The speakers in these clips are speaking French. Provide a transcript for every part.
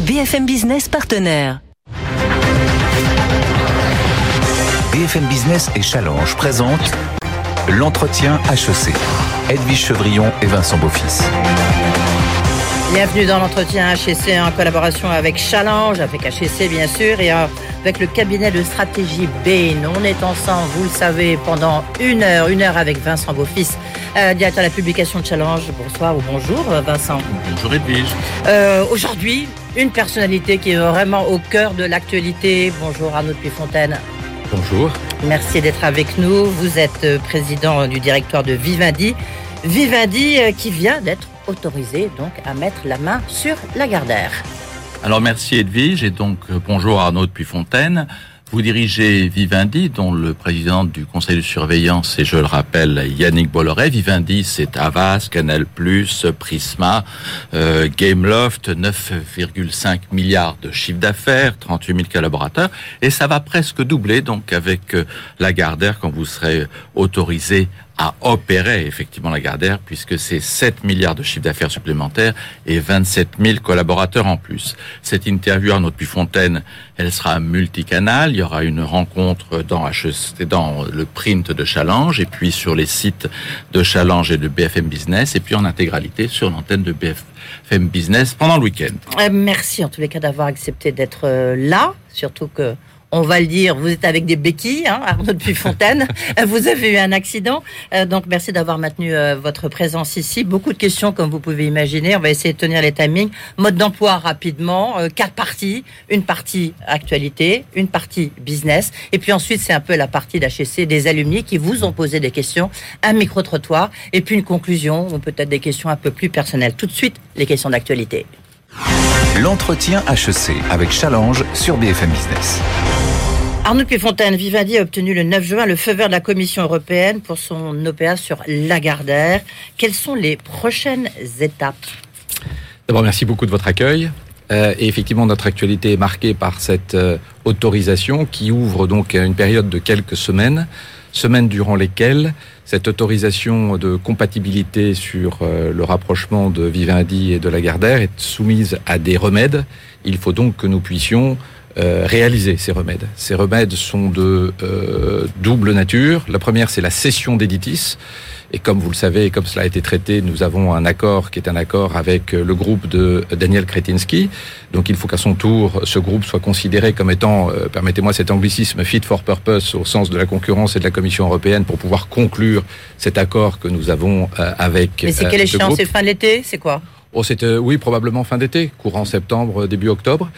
BFM Business partenaire. BFM Business et Challenge présentent l'entretien HEC. Edwige Chevrillon et Vincent Beaufils. Bienvenue dans l'entretien HEC en collaboration avec Challenge, avec HEC bien sûr, et avec le cabinet de stratégie Bain. On est ensemble, vous le savez, pendant une heure, une heure avec Vincent Beaufils, euh, directeur de la publication de Challenge. Bonsoir ou bonjour euh, Vincent. Bonjour Edwige. Euh, Aujourd'hui, une personnalité qui est vraiment au cœur de l'actualité. Bonjour Arnaud Puy-Fontaine. Bonjour. Merci d'être avec nous. Vous êtes euh, président du directoire de Vivendi. Vivendi euh, qui vient d'être autorisé donc à mettre la main sur la Gardère. Alors merci Edwige et donc euh, bonjour Arnaud depuis Fontaine. Vous dirigez Vivendi, dont le président du conseil de surveillance est, je le rappelle, Yannick Bolloré. Vivendi, c'est Avas, Canal+, Prisma, euh, Gameloft, 9,5 milliards de chiffre d'affaires, 38 000 collaborateurs, et ça va presque doubler donc avec euh, Lagardère quand vous serez autorisé à opérer effectivement Lagardère puisque c'est 7 milliards de chiffre d'affaires supplémentaires et 27 000 collaborateurs en plus. Cette interview Arnaud Fontaine, elle sera multicanal. Il y aura une rencontre dans HEC, dans le print de Challenge et puis sur les sites de Challenge et de BFM Business et puis en intégralité sur l'antenne de BFM Business pendant le week-end. Euh, merci en tous les cas d'avoir accepté d'être euh, là, surtout que on va le dire, vous êtes avec des béquilles, hein, Arnaud de Fontaine. vous avez eu un accident, euh, donc merci d'avoir maintenu euh, votre présence ici. Beaucoup de questions, comme vous pouvez imaginer. On va essayer de tenir les timings. Mode d'emploi rapidement, euh, quatre parties, une partie actualité, une partie business, et puis ensuite c'est un peu la partie d'HEC des alumni qui vous ont posé des questions, un micro trottoir, et puis une conclusion ou peut-être des questions un peu plus personnelles. Tout de suite, les questions d'actualité. L'entretien HEC avec Challenge sur BFM Business. Arnaud Puy-Fontaine, Vivendi a obtenu le 9 juin le feu vert de la Commission européenne pour son OPA sur Lagardère. Quelles sont les prochaines étapes? D'abord, merci beaucoup de votre accueil. Euh, et effectivement, notre actualité est marquée par cette euh, autorisation qui ouvre donc une période de quelques semaines, semaines durant lesquelles cette autorisation de compatibilité sur euh, le rapprochement de Vivendi et de Lagardère est soumise à des remèdes. Il faut donc que nous puissions euh, réaliser ces remèdes. Ces remèdes sont de euh, double nature. La première, c'est la cession d'éditis. Et comme vous le savez, et comme cela a été traité, nous avons un accord qui est un accord avec le groupe de Daniel Kretinsky. Donc il faut qu'à son tour, ce groupe soit considéré comme étant, euh, permettez-moi cet anglicisme, fit for purpose au sens de la concurrence et de la Commission européenne pour pouvoir conclure cet accord que nous avons euh, avec. Mais c'est quelle échéance? C'est fin de l'été? C'est quoi? Oh, euh, oui, probablement fin d'été, courant septembre, début octobre.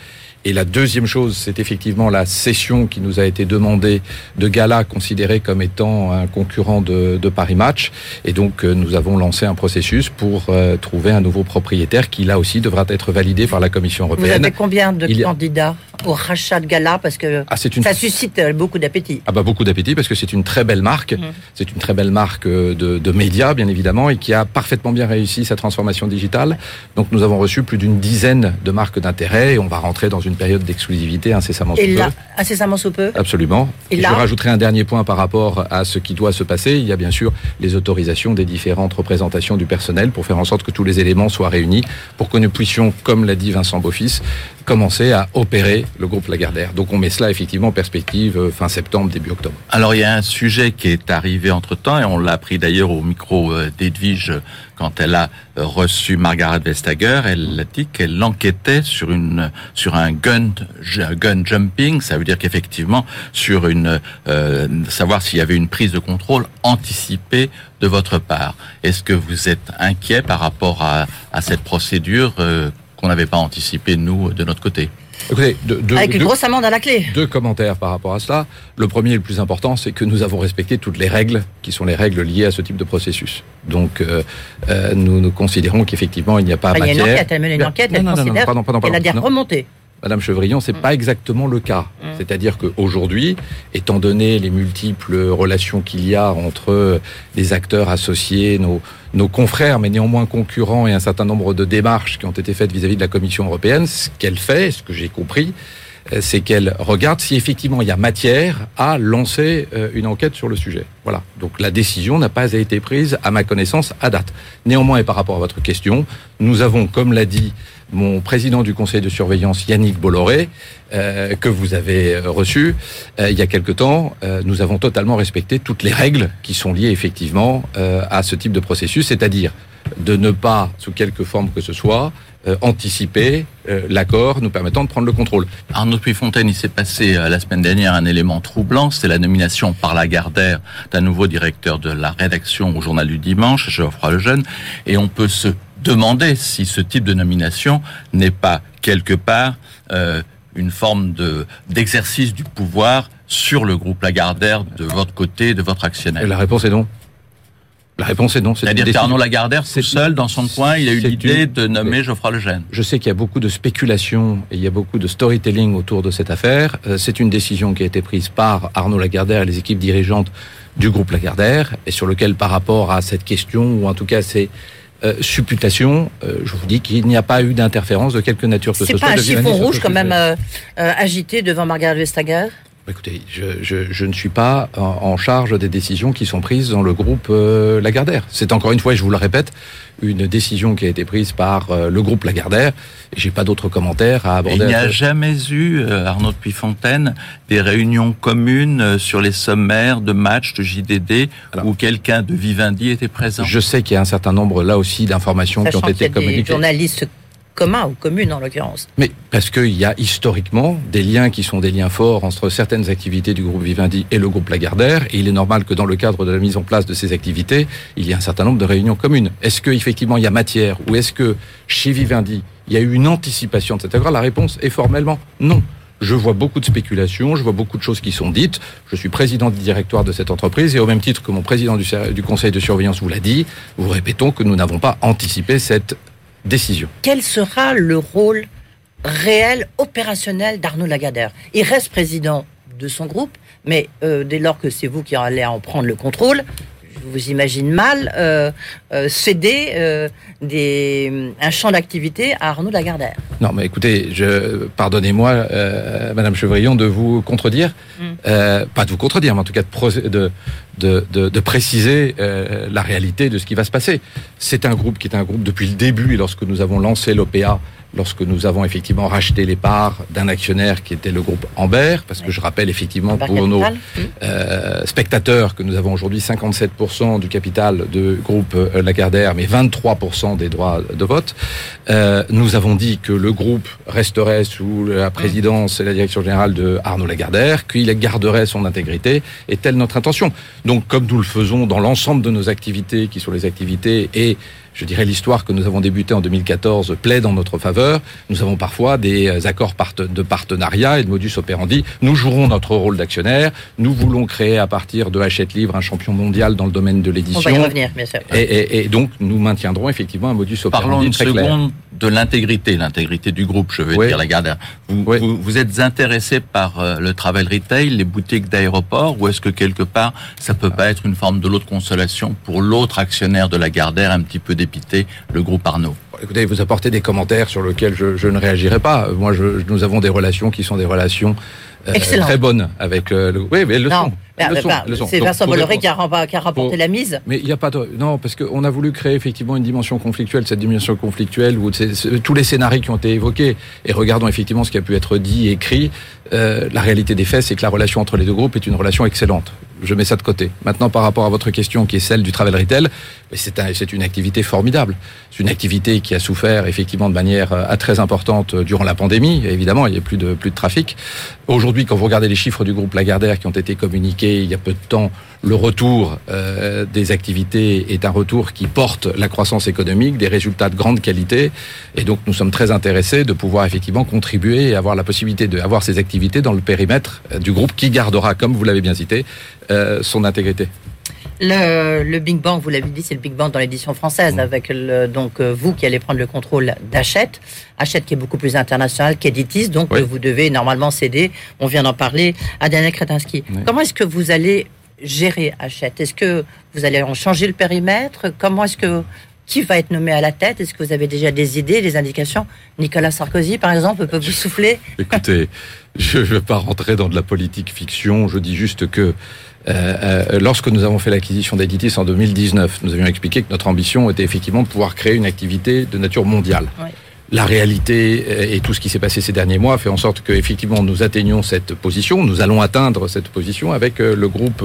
Et la deuxième chose, c'est effectivement la cession qui nous a été demandée de Gala, considéré comme étant un concurrent de, de Paris Match. Et donc, euh, nous avons lancé un processus pour euh, trouver un nouveau propriétaire qui, là aussi, devra être validé par la Commission européenne. Vous avez combien de Il... candidats au rachat de Gala Parce que ah, une... ça suscite euh, beaucoup d'appétit. Ah bah beaucoup d'appétit parce que c'est une très belle marque. Mmh. C'est une très belle marque de, de médias, bien évidemment, et qui a parfaitement bien réussi sa transformation digitale. Donc, nous avons reçu plus d'une dizaine de marques d'intérêt et on va rentrer dans une période d'exclusivité incessamment sous et peu. Là, incessamment sous peu Absolument. Et, et là... je rajouterai un dernier point par rapport à ce qui doit se passer. Il y a bien sûr les autorisations des différentes représentations du personnel pour faire en sorte que tous les éléments soient réunis pour que nous puissions, comme l'a dit Vincent Beaufils, commencer à opérer le groupe Lagardère. Donc on met cela effectivement en perspective euh, fin septembre, début octobre. Alors il y a un sujet qui est arrivé entre-temps et on l'a appris d'ailleurs au micro euh, d'Edwige quand elle a euh, reçu Margaret Vestager, elle a dit qu'elle enquêtait sur une sur un gun gun jumping, ça veut dire qu'effectivement sur une euh, savoir s'il y avait une prise de contrôle anticipée de votre part. Est-ce que vous êtes inquiet par rapport à, à cette procédure euh, qu'on n'avait pas anticipé nous de notre côté Écoutez, deux, deux, Avec une grosse amende à la clé. Deux commentaires par rapport à cela. Le premier et le plus important, c'est que nous avons respecté toutes les règles qui sont les règles liées à ce type de processus. Donc, euh, euh, nous, nous considérons qu'effectivement, il n'y a pas enfin, matière... Il y a une enquête, elle mène une enquête, elle non, considère qu'elle a des remontées. Madame Chevrillon, c'est mmh. pas exactement le cas. Mmh. C'est-à-dire qu'aujourd'hui, étant donné les multiples relations qu'il y a entre les acteurs associés, nos, nos confrères, mais néanmoins concurrents, et un certain nombre de démarches qui ont été faites vis-à-vis -vis de la Commission européenne, ce qu'elle fait, ce que j'ai compris, euh, c'est qu'elle regarde si effectivement il y a matière à lancer euh, une enquête sur le sujet. Voilà. Donc la décision n'a pas été prise, à ma connaissance, à date. Néanmoins, et par rapport à votre question, nous avons, comme l'a dit mon président du conseil de surveillance, Yannick Bolloré, euh, que vous avez reçu il y a quelque temps, nous avons totalement respecté toutes les règles qui sont liées effectivement à ce type de processus, c'est-à-dire de ne pas, sous quelque forme que ce soit, euh, anticiper euh, l'accord nous permettant de prendre le contrôle. Arnaud Puyfontaine, il s'est passé euh, la semaine dernière un élément troublant, c'est la nomination par Lagardère d'un nouveau directeur de la rédaction au Journal du Dimanche, Geoffroy Lejeune, et on peut se demander si ce type de nomination n'est pas quelque part une forme de d'exercice du pouvoir sur le groupe Lagardère de votre côté, de votre actionnaire. la réponse est non. La réponse est non. C'est-à-dire qu'Arnaud Lagardère, c'est seul dans son coin, il a eu l'idée de nommer Geoffroy Lejeune. Je sais qu'il y a beaucoup de spéculation et il y a beaucoup de storytelling autour de cette affaire. Euh, c'est une décision qui a été prise par Arnaud Lagardère et les équipes dirigeantes du groupe Lagardère et sur lequel, par rapport à cette question ou en tout cas ces euh, supputations, euh, je vous dis qu'il n'y a pas eu d'interférence de quelque nature que ce soit. C'est pas un chiffon rouge quand même agité devant Margaret Vestager? Écoutez, je, ne suis pas en, charge des décisions qui sont prises dans le groupe euh, Lagardère. C'est encore une fois, et je vous le répète, une décision qui a été prise par euh, le groupe Lagardère. Et j'ai pas d'autres commentaires à aborder. il n'y a jamais eu, euh, Arnaud de Puyfontaine, des réunions communes sur les sommaires de matchs de JDD où quelqu'un de Vivendi était présent. Je sais qu'il y a un certain nombre là aussi d'informations qui ont été communiquées. Des journalistes commun ou commune en l'occurrence. Mais parce qu'il y a historiquement des liens qui sont des liens forts entre certaines activités du groupe Vivendi et le groupe Lagardère, et il est normal que dans le cadre de la mise en place de ces activités, il y ait un certain nombre de réunions communes. Est-ce qu'effectivement il y a matière, ou est-ce que chez Vivendi, il y a eu une anticipation de cette affaire La réponse est formellement non. Je vois beaucoup de spéculations, je vois beaucoup de choses qui sont dites. Je suis président du directoire de cette entreprise et au même titre que mon président du conseil de surveillance vous l'a dit, vous répétons que nous n'avons pas anticipé cette Quel sera le rôle réel, opérationnel d'Arnaud Lagardère? Il reste président de son groupe, mais euh, dès lors que c'est vous qui allez en prendre le contrôle, vous imagine mal euh, euh, céder euh, des, un champ d'activité à Arnaud Lagardère. Non, mais écoutez, je, pardonnez-moi, Madame Chevrillon, de vous contredire, mm. pas de vous contredire, mais en tout cas de, de, de, de préciser la réalité de ce qui va se passer. C'est un groupe qui est un groupe depuis le début, et lorsque nous avons lancé l'OPA, lorsque nous avons effectivement racheté les parts d'un actionnaire qui était le groupe Amber, parce que je rappelle effectivement pour nos euh, spectateurs que nous avons aujourd'hui 57% du capital de groupe euh, Lagardère, mais 23% des droits de vote. Euh, nous avons dit que le groupe resterait sous la présidence et la direction générale de Arnaud Lagardère, qu'il garderait son intégrité, et telle notre intention. Donc comme nous le faisons dans l'ensemble de nos activités, qui sont les activités et je dirais, l'histoire que nous avons débutée en 2014 plaide en notre faveur. Nous avons parfois des euh, accords de partenariat et de modus operandi. Nous jouerons notre rôle d'actionnaire. Nous voulons créer à partir de Hachette Livre un champion mondial dans le domaine de l'édition. On va y revenir, bien sûr. Et, donc, nous maintiendrons effectivement un modus operandi Parlons une seconde de l'intégrité, l'intégrité du groupe, je veux dire, la garde. Vous, vous, êtes intéressé par euh, le travel retail, les boutiques d'aéroport, ou est-ce que quelque part, ça peut pas être une forme de l'autre consolation pour l'autre actionnaire de la Gardère, un petit peu le groupe Arnaud Écoutez, vous apportez des commentaires sur lesquels je, ne réagirai pas. Moi, nous avons des relations qui sont des relations euh, très bonnes avec euh, le. Oui, mais le son. C'est Vincent Bolloré qui a, rapporté la mise. Mais il n'y a pas de... Non, parce qu'on a voulu créer effectivement une dimension conflictuelle, cette dimension conflictuelle où tous les scénarios qui ont été évoqués, et regardons effectivement ce qui a pu être dit et écrit, euh, la réalité des faits, c'est que la relation entre les deux groupes est une relation excellente. Je mets ça de côté. Maintenant, par rapport à votre question qui est celle du travel retail, c'est un, une activité formidable. C'est une activité qui a souffert effectivement de manière euh, très importante euh, durant la pandémie. Évidemment, il n'y a plus de, plus de trafic. Aujourd'hui, quand vous regardez les chiffres du groupe Lagardère qui ont été communiqués il y a peu de temps, le retour euh, des activités est un retour qui porte la croissance économique, des résultats de grande qualité. Et donc, nous sommes très intéressés de pouvoir effectivement contribuer et avoir la possibilité d'avoir ces activités dans le périmètre euh, du groupe qui gardera, comme vous l'avez bien cité, euh, son intégrité. Le, Big Bang, vous l'avez dit, c'est le Big Bang dans l'édition française, mmh. avec le, donc vous qui allez prendre le contrôle d'Hachette. Hachette qui est beaucoup plus international qu'Editis, donc vous devez normalement céder, on vient d'en parler, à Daniel Kretinsky. Comment est-ce que vous allez gérer Hachette? Est-ce que vous allez en changer le périmètre? Comment est-ce que Qui va être nommé à la tête? Est-ce que vous avez déjà des idées, des indications? Nicolas Sarkozy, par exemple, peut vous souffler? Écoutez, je ne veux pas rentrer dans de la politique fiction. Je dis juste que euh, euh, lorsque nous avons fait l'acquisition d'Editis en 2019, nous avions expliqué que notre ambition était effectivement de pouvoir créer une activité de nature mondiale. La réalité euh, et tout ce qui s'est passé ces derniers mois fait en sorte que effectivement nous atteignions cette position. Nous allons atteindre cette position avec euh, le groupe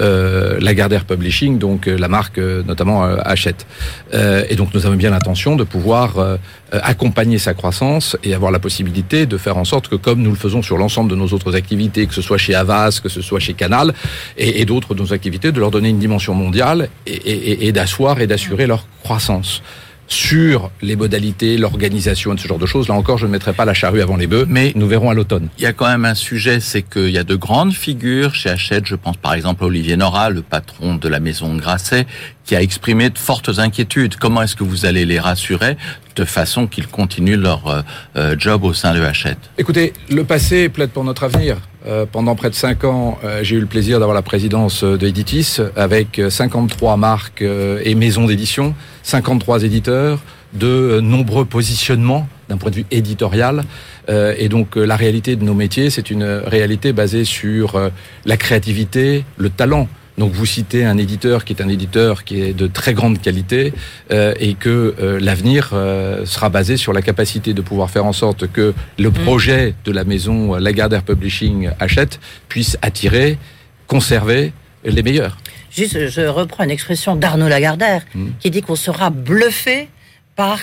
euh, Lagardère Publishing, donc la marque notamment Hachette. et donc nous avons bien l'intention de pouvoir accompagner sa croissance et avoir la possibilité de faire en sorte que, comme nous le faisons sur l'ensemble de nos autres activités, que ce soit chez Avas, que ce soit chez Canal et, d'autres de nos activités, de leur donner une dimension mondiale et d'asseoir et d'assurer leur croissance sur les modalités, l'organisation de ce genre de choses. Là encore, je ne mettrai pas la charrue avant les bœufs, mais nous verrons à l'automne. Il y a quand même un sujet, c'est qu'il y a de grandes figures chez Hachette. Je pense par exemple à Olivier Nora, le patron de la maison Grasset, qui a exprimé de fortes inquiétudes. Comment est-ce que vous allez les rassurer de façon qu'ils continuent leur euh, euh, job au sein de Hachette? Écoutez, le passé plaide pour notre avenir. Euh, pendant près de cinq ans, j'ai eu le plaisir d'avoir la présidence de Editis avec 53 marques et maisons d'édition, 53 éditeurs, de nombreux positionnements d'un point de vue éditorial. et donc la réalité de nos métiers, c'est une réalité basée sur la créativité, le talent, donc vous citez un éditeur qui est un éditeur qui est de très grande qualité euh, et que euh, l'avenir euh, sera basé sur la capacité de pouvoir faire en sorte que le mm. projet de la maison Lagardère Publishing achète puisse attirer, conserver les meilleurs. Juste, je reprends une expression d'Arnaud Lagardère mm. qui dit qu'on sera bluffé par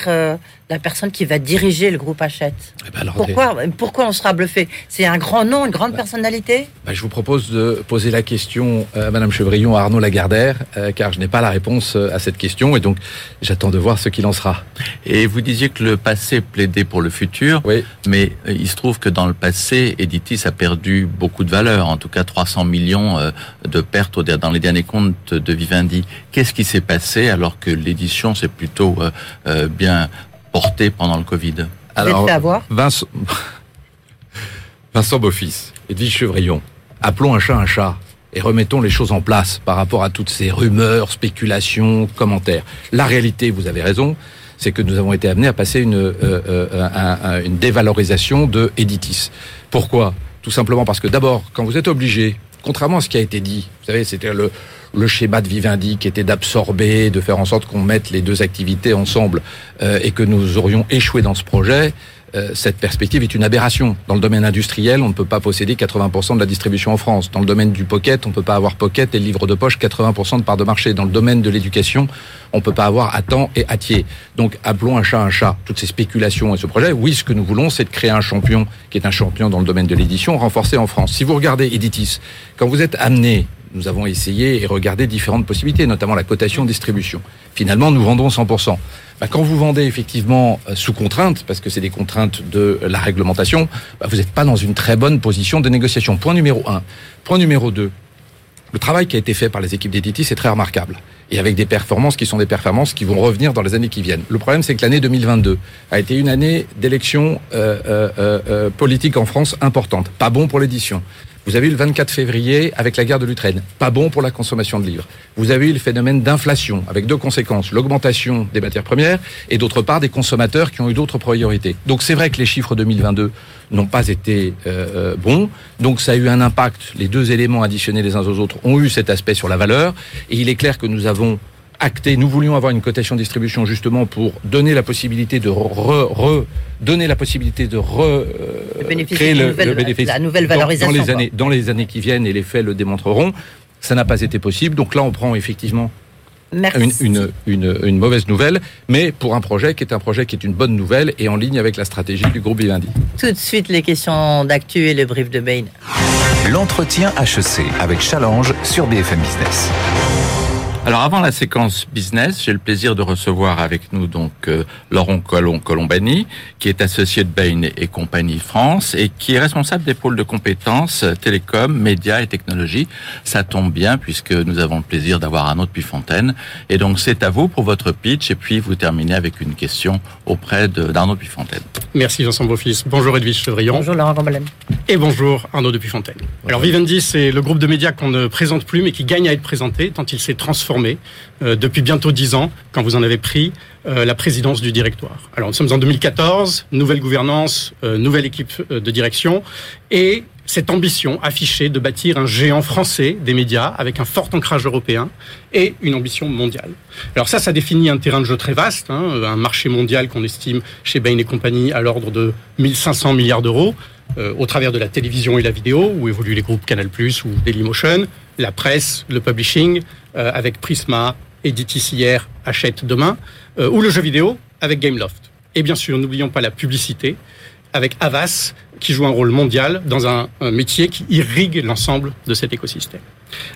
la personne qui va diriger le groupe Hachette. Eh ben pourquoi, pourquoi on sera bluffé? C'est un grand nom, une grande bah, personnalité? bah, Je vous propose de poser la question à Madame Chevrillon, à Arnaud Lagardère, euh, car je n'ai pas la réponse euh, à cette question, et donc j'attends de voir ce qu'il en sera. Et vous disiez que le passé plaidait pour le futur, oui. mais euh, il se trouve que dans le passé, Editis a perdu beaucoup de valeur, en tout cas 300 millions de pertes dans les derniers comptes de Vivendi. Qu'est-ce qui s'est passé alors que l'édition s'est plutôt bien porté pendant le Covid Alors, avoir Vincent, Vincent Beaufils, Edwige Chevrillon, appelons un chat un chat et remettons les choses en place par rapport à toutes ces rumeurs, spéculations, commentaires. La réalité, vous avez raison, c'est que nous avons été amenés à passer une, euh, euh, une dévalorisation de Editis. Pourquoi? Tout simplement parce que d'abord, quand vous êtes obligé, contrairement à ce qui a été dit, vous savez, c'était le, schéma de Vivendi qui était d'absorber, de faire en sorte qu'on mette les deux activités ensemble euh, et que nous aurions échoué dans ce projet, euh, cette perspective est une aberration. Dans le domaine industriel, on ne peut pas posséder 80% de la distribution en France. Dans le domaine du pocket, on ne peut pas avoir pocket et livre de poche 80% de part de marché. Dans le domaine de l'éducation, on ne peut pas avoir à temps et à tiers. Donc appelons un chat un chat. Toutes ces spéculations et ce projet, oui, ce que nous voulons, c'est de créer un champion qui est un champion dans le domaine de l'édition, renforcé en France. Si vous regardez Editis, quand vous êtes amené nous avons essayé et regardé différentes possibilités, notamment la cotation distribution. Finalement, nous vendons 100%. Bah, quand vous vendez effectivement euh, sous contrainte, parce que c'est des contraintes de la réglementation, bah, vous n'êtes pas dans une très bonne position de négociation. Point numéro un. Point numéro deux. Le travail qui a été fait par les équipes d'Editis est très remarquable. Et avec des performances qui sont des performances qui vont revenir dans les années qui viennent. Le problème, c'est que l'année 2022 a été une année d'élection euh, euh, euh, politique en France importante. Pas bon pour l'édition. Vous avez eu le 24 février avec la guerre de l'Ukraine. Pas bon pour la consommation de livres. Vous avez eu le phénomène d'inflation avec deux conséquences. L'augmentation des matières premières et d'autre part des consommateurs qui ont eu d'autres priorités. Donc c'est vrai que les chiffres 2022 n'ont pas été euh, euh, bons. Donc ça a eu un impact. Les deux éléments additionnés les uns aux autres ont eu cet aspect sur la valeur. Et il est clair que nous avons acté, nous voulions avoir une cotation distribution justement pour donner la possibilité de re, donner la possibilité de re, euh, créer le, bénéfice la nouvelle valorisation dans, les années dans les années qui viennent et les faits le démontreront. Ça n'a pas été possible. Donc là, on prend effectivement une, une, une, une, mauvaise nouvelle, mais pour un projet qui est un projet qui est une bonne nouvelle et en ligne avec la stratégie du groupe Vivendi. Tout de suite, les questions d'actu et le brief de Bain. L'entretien HEC avec Challenge sur BFM Business. Alors avant la séquence business, j'ai le plaisir de recevoir avec nous donc euh, Laurent Colomb Colombani, qui est associé de Bain et compagnie France et qui est responsable des pôles de compétences euh, télécom, médias et technologies. Ça tombe bien puisque nous avons le plaisir d'avoir un autre Puyfontaine. Et donc c'est à vous pour votre pitch et puis vous terminez avec une question auprès d'Arnaud Puyfontaine. Merci Vincent Beaufils. Bonjour Edwige Chevrillon. Bonjour Laurent Gambalen. Et bonjour Arnaud Fontaine. Alors Vivendi, c'est le groupe de médias qu'on ne présente plus, mais qui gagne à être présenté, tant il s'est transformé euh, depuis bientôt dix ans, quand vous en avez pris euh, la présidence du directoire. Alors nous sommes en 2014, nouvelle gouvernance, euh, nouvelle équipe de direction, et cette ambition affichée de bâtir un géant français des médias avec un fort ancrage européen et une ambition mondiale. Alors ça, ça définit un terrain de jeu très vaste, hein, un marché mondial qu'on estime chez Bain et compagnie à l'ordre de 1500 milliards d'euros, euh, au travers de la télévision et la vidéo, où évoluent les groupes Canal+, ou Dailymotion, la presse, le publishing, euh, avec Prisma, Editis hier, Achète demain, euh, ou le jeu vidéo avec Gameloft. Et bien sûr, n'oublions pas la publicité, avec Avas, qui joue un rôle mondial dans un, métier qui irrigue l'ensemble de cet écosystème.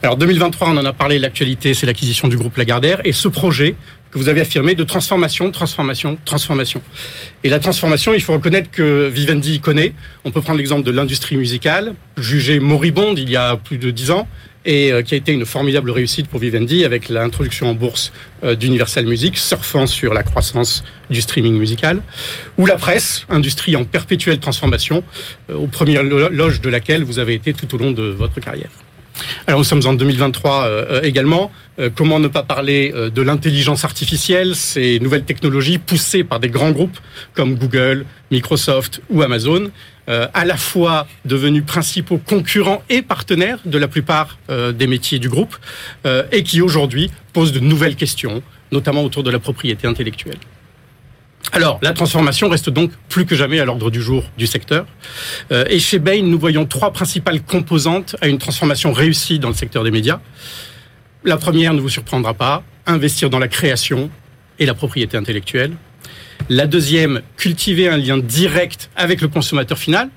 Alors 2023, on en a parlé, l'actualité, c'est l'acquisition du groupe Lagardère et ce projet que vous avez affirmé de transformation, transformation, transformation. Et la transformation, il faut reconnaître que Vivendi connaît. On peut prendre l'exemple de l'industrie musicale, jugée moribonde il y a plus de dix ans, et euh, qui a été une formidable réussite pour Vivendi avec l'introduction en bourse euh, d'Universal Music, surfant sur la croissance du streaming musical, ou la presse, industrie en perpétuelle transformation, euh, aux premières loges de laquelle vous avez été tout au long de votre carrière. Alors nous sommes en 2023 également. comment ne pas parler de l'intelligence artificielle, ces nouvelles technologies poussées par des grands groupes comme Google, Microsoft ou Amazon, euh, à la fois devenus principaux concurrents et partenaires de la plupart euh, des métiers du groupe, euh, et qui aujourd'hui posent de nouvelles questions, notamment autour de la propriété intellectuelle. Alors, la transformation reste donc plus que jamais à l'ordre du jour du secteur. et chez Bain, nous voyons trois principales composantes à une transformation réussie dans le secteur des médias. La première ne vous surprendra pas, investir dans la création et la propriété intellectuelle. La deuxième, cultiver un lien direct avec le consommateur final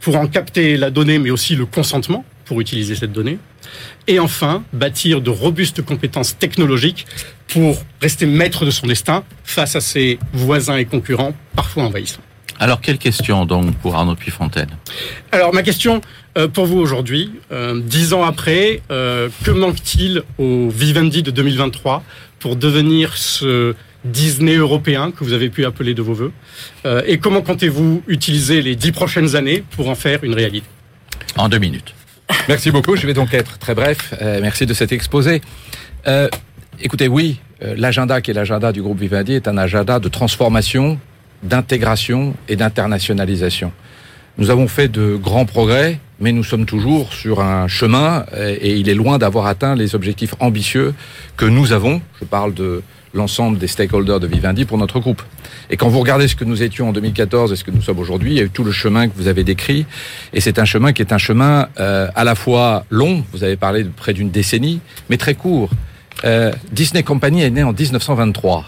pour en capter la donnée, mais aussi le consentement pour utiliser cette donnée. Et enfin, bâtir de robustes compétences technologiques pour rester maître de son destin face à ses voisins et concurrents, parfois envahissants. Alors, quelle question donc pour Arnaud Puyfontaine Alors, ma question euh, pour vous aujourd'hui, euh, dix ans après, euh, que manque-t-il au Vivendi de 2023 pour devenir ce Disney européen que vous avez pu appeler de vos voeux? Euh, Et comment comptez-vous utiliser les dix prochaines années pour en faire une réalité? En deux minutes. Merci beaucoup. Je vais donc être très bref. Euh, merci de cet exposé. Euh, écoutez, oui, l'agenda qui est l'agenda du groupe Vivendi est un agenda de transformation, d'intégration et d'internationalisation. Nous avons fait de grands progrès, mais nous sommes toujours sur un chemin et il est loin d'avoir atteint les objectifs ambitieux que nous avons. Je parle de l'ensemble des stakeholders de Vivendi pour notre groupe. Et quand vous regardez ce que nous étions en 2014 et ce que nous sommes aujourd'hui, il y a eu tout le chemin que vous avez décrit. Et c'est un chemin qui est un chemin euh, à la fois long, vous avez parlé de près d'une décennie, mais très court. Euh, Disney Company est né en 1923.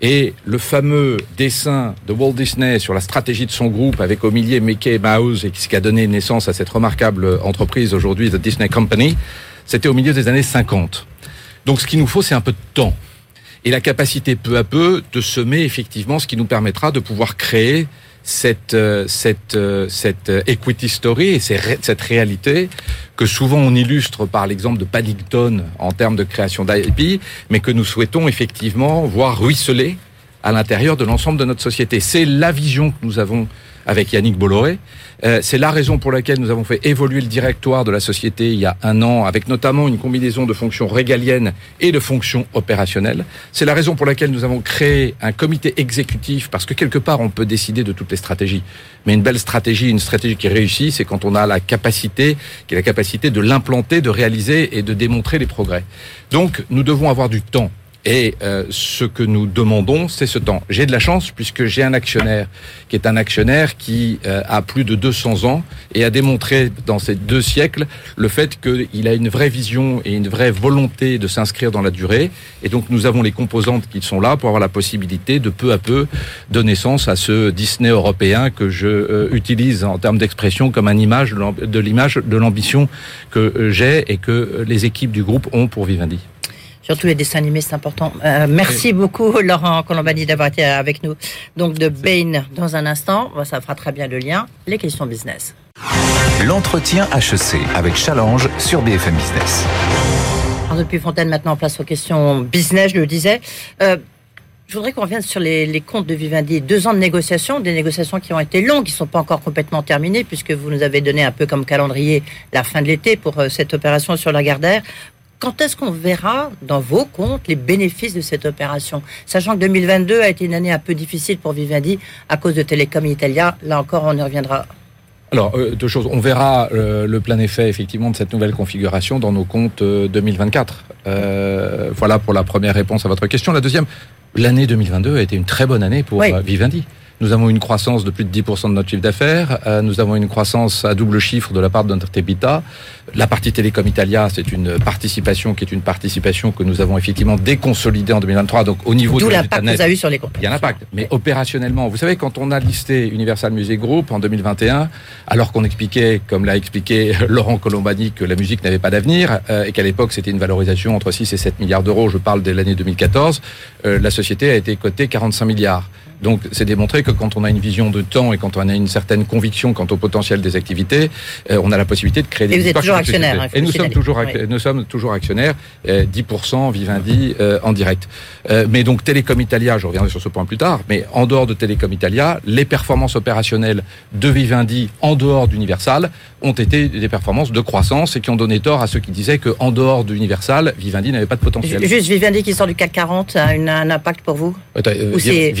Et le fameux dessin de Walt Disney sur la stratégie de son groupe avec au milieu Mickey Mouse et ce qui a donné naissance à cette remarquable entreprise aujourd'hui, The Disney Company, c'était au milieu des années 50. Donc ce qu'il nous faut, c'est un peu de temps et la capacité peu à peu de semer effectivement ce qui nous permettra de pouvoir créer cette euh, cette euh, cette equity story et cette réalité que souvent on illustre par l'exemple de Paddington en termes de création d'IP, mais que nous souhaitons effectivement voir ruisseler à l'intérieur de l'ensemble de notre société. C'est la vision que nous avons avec Yannick Bolloré. Euh, c'est la raison pour laquelle nous avons fait évoluer le directoire de la société il y a un an, avec notamment une combinaison de fonctions régaliennes et de fonctions opérationnelles. C'est la raison pour laquelle nous avons créé un comité exécutif, parce que quelque part on peut décider de toutes les stratégies. Mais une belle stratégie, une stratégie qui réussit, c'est quand on a la capacité, qui est la capacité de l'implanter, de réaliser et de démontrer les progrès. Donc nous devons avoir du temps. Et euh, ce que nous demandons, c'est ce temps. J'ai de la chance puisque j'ai un actionnaire qui est un actionnaire qui euh, a plus de 200 ans et a démontré dans ces deux siècles le fait qu'il a une vraie vision et une vraie volonté de s'inscrire dans la durée. Et donc nous avons les composantes qui sont là pour avoir la possibilité de peu à peu donner naissance à ce Disney européen que je euh, utilise en termes d'expression comme un image de l'image de l'ambition que j'ai et que les équipes du groupe ont pour Vivendi. Surtout les dessins animés, c'est important. Euh, merci beaucoup, Laurent Colombani, d'avoir été avec nous. Donc, de Bain dans un instant. Ça fera très bien le lien. Les questions business. L'entretien HEC avec Challenge sur BFM Business. Alors, depuis Fontaine, maintenant, place aux questions business, je le disais. Euh, Je voudrais qu'on revienne sur les, les, comptes de Vivendi. Deux ans de négociations, des négociations qui ont été longues, qui ne sont pas encore complètement terminées, puisque vous nous avez donné un peu comme calendrier la fin de l'été pour euh, cette opération sur la Gardère. Quand est-ce qu'on verra dans vos comptes les bénéfices de cette opération? Sachant que 2022 a été une année un peu difficile pour Vivendi à cause de Telecom Italia. Là encore, on y reviendra alors, euh, deux choses. On verra euh, le plein effet, effectivement, de cette nouvelle configuration dans nos comptes 2024. Euh, voilà pour la première réponse à votre question. La deuxième, l'année 2022 a été une très bonne année pour Vivendi. Nous avons une croissance de plus de 10% de notre chiffre d'affaires. Euh, nous avons une croissance à double chiffre de la part de notre EBITDA. La partie Télécom Italia, c'est une participation qui est une participation que nous avons effectivement déconsolidée en 2023. Donc au niveau de l'impact que vous avez eu sur les comptes. Il y a un impact. Mais opérationnellement, vous savez, quand on a listé Universal Music Group en 2021, alors qu'on expliquait, comme l'a expliqué Laurent Colombani, que la musique n'avait pas d'avenir euh, et qu'à l'époque c'était une valorisation entre 6 et 7 milliards d'euros, je parle de l'année 2014, euh, la société a été cotée 45 milliards. Donc c'est démontré que quand on a une vision de temps et quand on a une certaine conviction quant au potentiel des activités, euh, on a la possibilité de créer des Et vous êtes toujours actionnaire. Hein, et nous sommes toujours, nous sommes toujours actionnaires, 10% Vivendi euh, en direct. Euh, mais donc Télécom Italia, je reviendrai sur ce point plus tard, mais en dehors de Télécom Italia, les performances opérationnelles de Vivendi en dehors d'Universal ont été des performances de croissance et qui ont donné tort à ceux qui disaient qu'en dehors d'Universal, Vivendi n'avait pas de potentiel. Juste Vivendi qui sort du CAC 40 a un impact pour vous? Ou c'est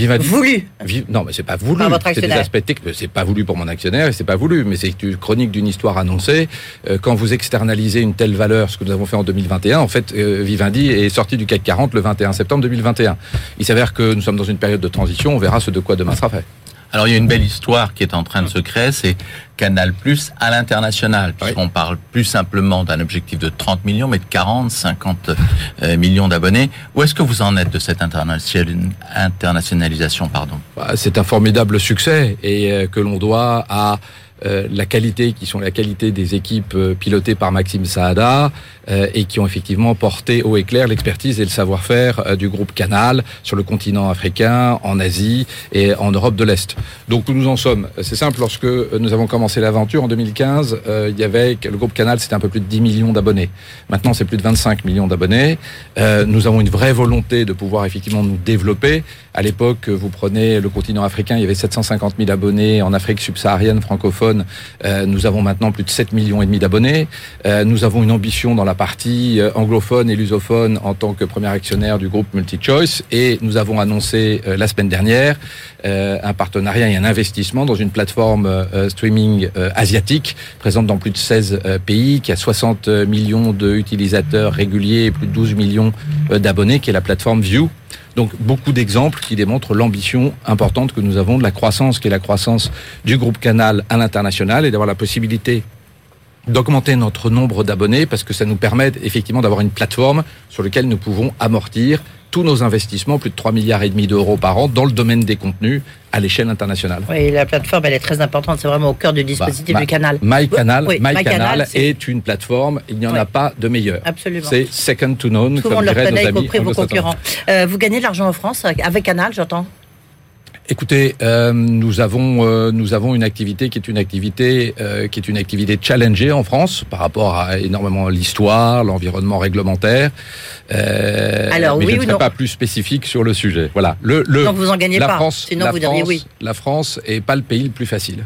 voulu non, mais c'est pas voulu. C'est des aspects techniques. C'est pas voulu pour mon actionnaire et c'est pas voulu. Mais c'est une chronique d'une histoire annoncée. Euh, quand vous externalisez une telle valeur, ce que nous avons fait en 2021, en fait, euh, Vivendi est sorti du CAC 40 le 21 septembre 2021. Il s'avère que nous sommes dans une période de transition. On verra ce de quoi demain sera fait. Alors il y a une belle histoire qui est en train de se créer, c'est Canal Plus à l'international, puisqu'on parle plus simplement d'un objectif de 30 millions, mais de 40, 50 euh, millions d'abonnés. Où est-ce que vous en êtes de cette internationalisation pardon? Bah, C'est un formidable succès et euh, que l'on doit à euh, la qualité, qui sont la qualité des équipes euh, pilotées par Maxime Saada euh, et qui ont effectivement porté haut et clair l'expertise et le savoir-faire du groupe Canal sur le continent africain, en Asie et en Europe de l'Est. Donc nous en sommes. C'est simple, lorsque nous avons commencé l'aventure en 2015, il y avait le groupe Canal, c'était un peu plus de 10 millions d'abonnés. Maintenant, c'est plus de 25 millions d'abonnés. nous avons une vraie volonté de pouvoir effectivement nous développer. À l'époque, vous prenez le continent africain, il y avait 750 000 abonnés en Afrique subsaharienne francophone euh, nous avons maintenant plus de 7 millions et demi d'abonnés. Euh, nous avons une ambition dans la partie euh, anglophone et lusophone en tant que premier actionnaire du groupe MultiChoice. Et nous avons annoncé la semaine dernière un partenariat et un investissement dans une plateforme streaming asiatique présente dans plus de 16 pays, qui a 60 millions d'utilisateurs réguliers et plus de 12 millions d'abonnés, qui est la plateforme View. Donc beaucoup d'exemples qui démontrent l'ambition importante que nous avons de la croissance, qui est la croissance du groupe Canal à l'international et d'avoir la possibilité d'augmenter notre nombre d'abonnés parce que ça nous permet effectivement d'avoir une plateforme sur laquelle nous pouvons amortir tous nos investissements, plus de 3 milliards et demi d'euros par an dans le domaine des contenus à l'échelle internationale. Oui, la plateforme, elle est très importante. C'est vraiment au cœur du dispositif bah, du canal. MyCanal, My est... une plateforme. Il n'y en a pas de meilleure. Absolument. C'est second to none. Tout le connaît, y compris vos concurrents. Euh, vous gagnez de l'argent en France avec Canal, j'entends Écoutez, euh, nous avons euh, nous avons une activité qui est une activité euh, qui est une activité challengée en France par rapport à énormément l'histoire, l'environnement réglementaire. Euh, Alors mais oui je ne serai pas plus spécifique sur le sujet. Voilà. Le, le Donc vous en gagnez la pas. France, sinon la vous France, diriez oui. La France est pas le pays le plus facile.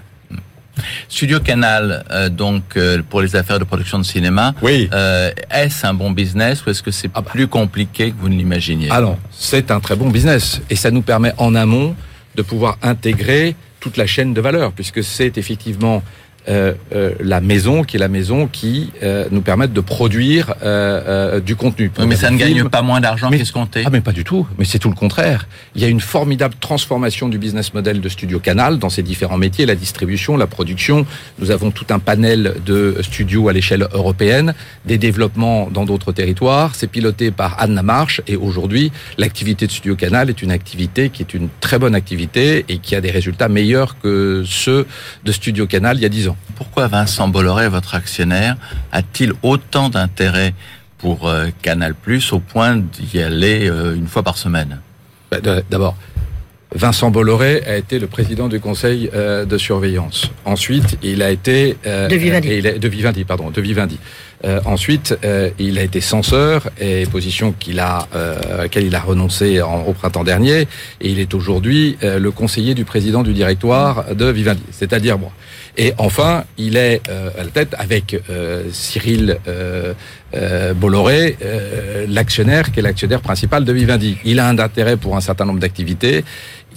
Studio Canal, euh, donc euh, pour les affaires de production de cinéma, oui. euh, est-ce un bon business ou est-ce que c'est ah bah. plus compliqué que vous ne l'imaginiez? Ah non, c'est un très bon business et ça nous permet en amont de pouvoir intégrer toute la chaîne de valeur, puisque c'est effectivement euh, euh, la maison qui est la maison qui euh, nous permet de produire euh, euh, du contenu. mais ça ne gagne pas moins d'argent qu'escompté. Ah mais pas du tout. Mais c'est tout le contraire. Il y a une formidable transformation du business model de Studio Canal dans ses différents métiers, la distribution, la production. Nous avons tout un panel de studios à l'échelle européenne, des développements dans d'autres territoires. C'est piloté par Anne Lamarche et aujourd'hui l'activité de Studio Canal est une activité qui est une très bonne activité et qui a des résultats meilleurs que ceux de Studio Canal il y a dix ans. Pourquoi Vincent Bolloré, votre actionnaire, a-t-il autant d'intérêt pour euh, Canal Plus au point d'y aller euh, une fois par semaine? Bah, D'abord, Vincent Bolloré a été le président du conseil euh, de surveillance. Ensuite, il a été de Vivendi. de Vivendi, pardon, de Vivendi. Euh, ensuite, euh, il a été censeur, et position qu'il a, euh, à laquelle il a renoncé en- au printemps dernier, et il est aujourd'hui euh, le conseiller du président du directoire de Vivendi. C'est-à-dire, bon. Et enfin, il est euh, à la tête avec Cyril Bolloré, l'actionnaire qui est l'actionnaire principal de Vivendi. Il a un intérêt pour un certain nombre d'activités.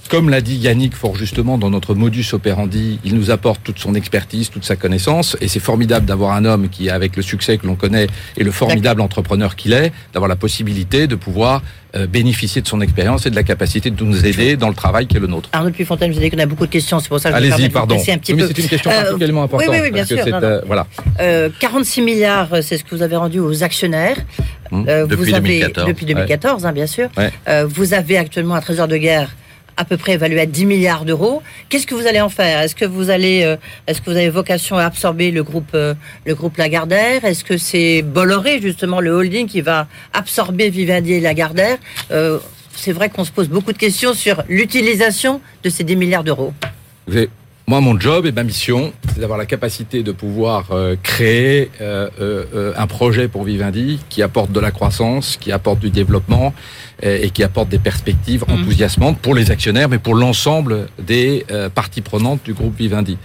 Comme l'a dit Yannick fort justement dans notre modus operandi, il nous apporte toute son expertise, toute sa connaissance, et c'est formidable d'avoir un homme qui, avec le succès que l'on connaît et le formidable entrepreneur qu'il est, d'avoir la possibilité de pouvoir euh, bénéficier de son expérience et de la capacité de nous aider dans le travail qui est le nôtre. Arnaud Puy-Fontaine, je vous ai dit qu'on a beaucoup de questions, c'est pour ça que je vous pardon. un petit Oui, mais peu. c'est une question Euh, particulièrement oui, importante. oui, oui, bien sûr, c'est, non, non. euh, voilà. Euh, 46 milliards, euh, c'est ce que vous avez rendu aux actionnaires. Hum, Euh, depuis vous avez, 2014. Depuis 2014, hein, bien sûr. Ouais. Euh, vous avez actuellement un trésor de guerre à peu près évalué à 10 milliards d'euros. Qu'est-ce que vous allez en faire? Est-ce que vous allez, euh, est-ce que vous avez vocation à absorber le groupe, euh, le groupe Lagardère? Est-ce que c'est Bolloré justement le holding qui va absorber Vivendi et Lagardère? Euh, C'est vrai qu'on se pose beaucoup de questions sur l'utilisation de ces 10 milliards d'euros. Moi, mon job et ma mission, c'est d'avoir la capacité de pouvoir euh, créer euh, euh, un projet pour Vivendi qui apporte de la croissance, qui apporte du développement et qui apporte des perspectives Mhm. enthousiasmantes pour les actionnaires, mais pour l'ensemble des euh, parties prenantes du groupe Vivendi.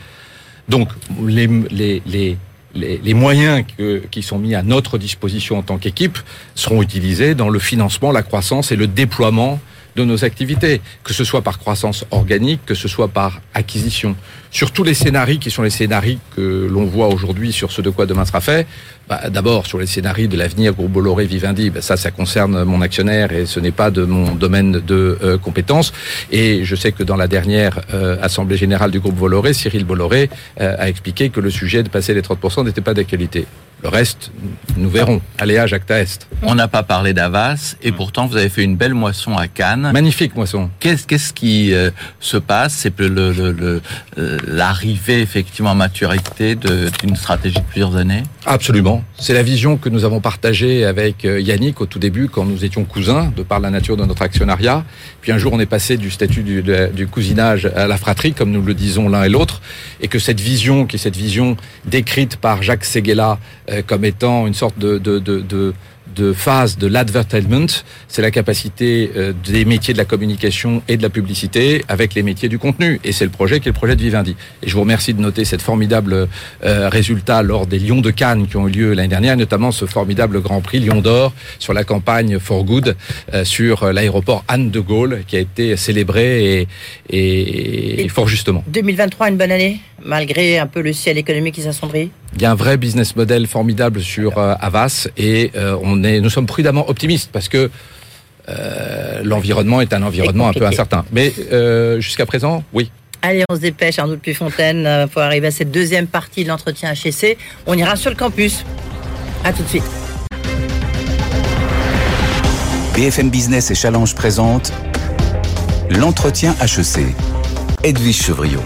Donc, les, les, les, les, les moyens que- qui sont mis à notre disposition en tant qu'équipe seront utilisés dans le financement, la croissance et le déploiement de nos activités, que ce soit par croissance organique, que ce soit par acquisition. Sur tous les scénarios qui sont les scénarios que l'on voit aujourd'hui sur ce de quoi demain sera fait, bah, d'abord sur les scénarios de l'avenir groupe Bolloré Vivendi, bah, ça, ça concerne mon actionnaire et ce n'est pas de mon domaine de euh, compétence. Et je sais que dans la dernière euh, assemblée générale du groupe Bolloré, Cyril Bolloré euh, a expliqué que le sujet de passer les 30% n'était pas d'actualité. Le reste, nous verrons. Aléa Jacta Est. On n'a pas parlé d'Avas et pourtant vous avez fait une belle moisson à Cannes. Magnifique moisson. Qu'est-ce qui euh, se passe? C'est le- euh, l'arrivée effectivement à maturité d'une stratégie de plusieurs années? Absolument. C'est la vision que nous avons partagée avec euh, Yannick au tout début quand nous étions cousins, de par la nature de notre actionnariat. Puis un jour, on est passé du statut du, du cousinage à la fratrie, comme nous le disons l'un et l'autre, et que cette vision, qui est cette vision décrite par Jacques Seguela comme étant une sorte de, de, de, de de phase de l'advertisement, c'est la capacité euh, des métiers de la communication et de la publicité avec les métiers du contenu. Et c'est le projet qui est le projet de Vivendi. Et je vous remercie de noter cette formidable euh, résultat lors des Lions de Cannes qui ont eu lieu l'année dernière, notamment ce formidable Grand Prix Lion d'Or sur la campagne For Good euh, sur euh, l'aéroport Anne de Gaulle qui a été célébré et, et, et fort justement. 2023, une bonne année, malgré un peu le ciel économique qui s'assombrit Il y a un vrai business model formidable sur euh, Avas et euh, on est, nous sommes prudemment optimistes parce que euh, l'environnement est un environnement un peu incertain. Mais euh, jusqu'à présent, oui. Allez, on se dépêche, Arnaud de Puyfontaine, euh, pour arriver à cette deuxième partie de l'entretien HEC. On ira sur le campus. À tout de suite. BFM Business et Challenge présente l'entretien HEC. Edwige Chevriot.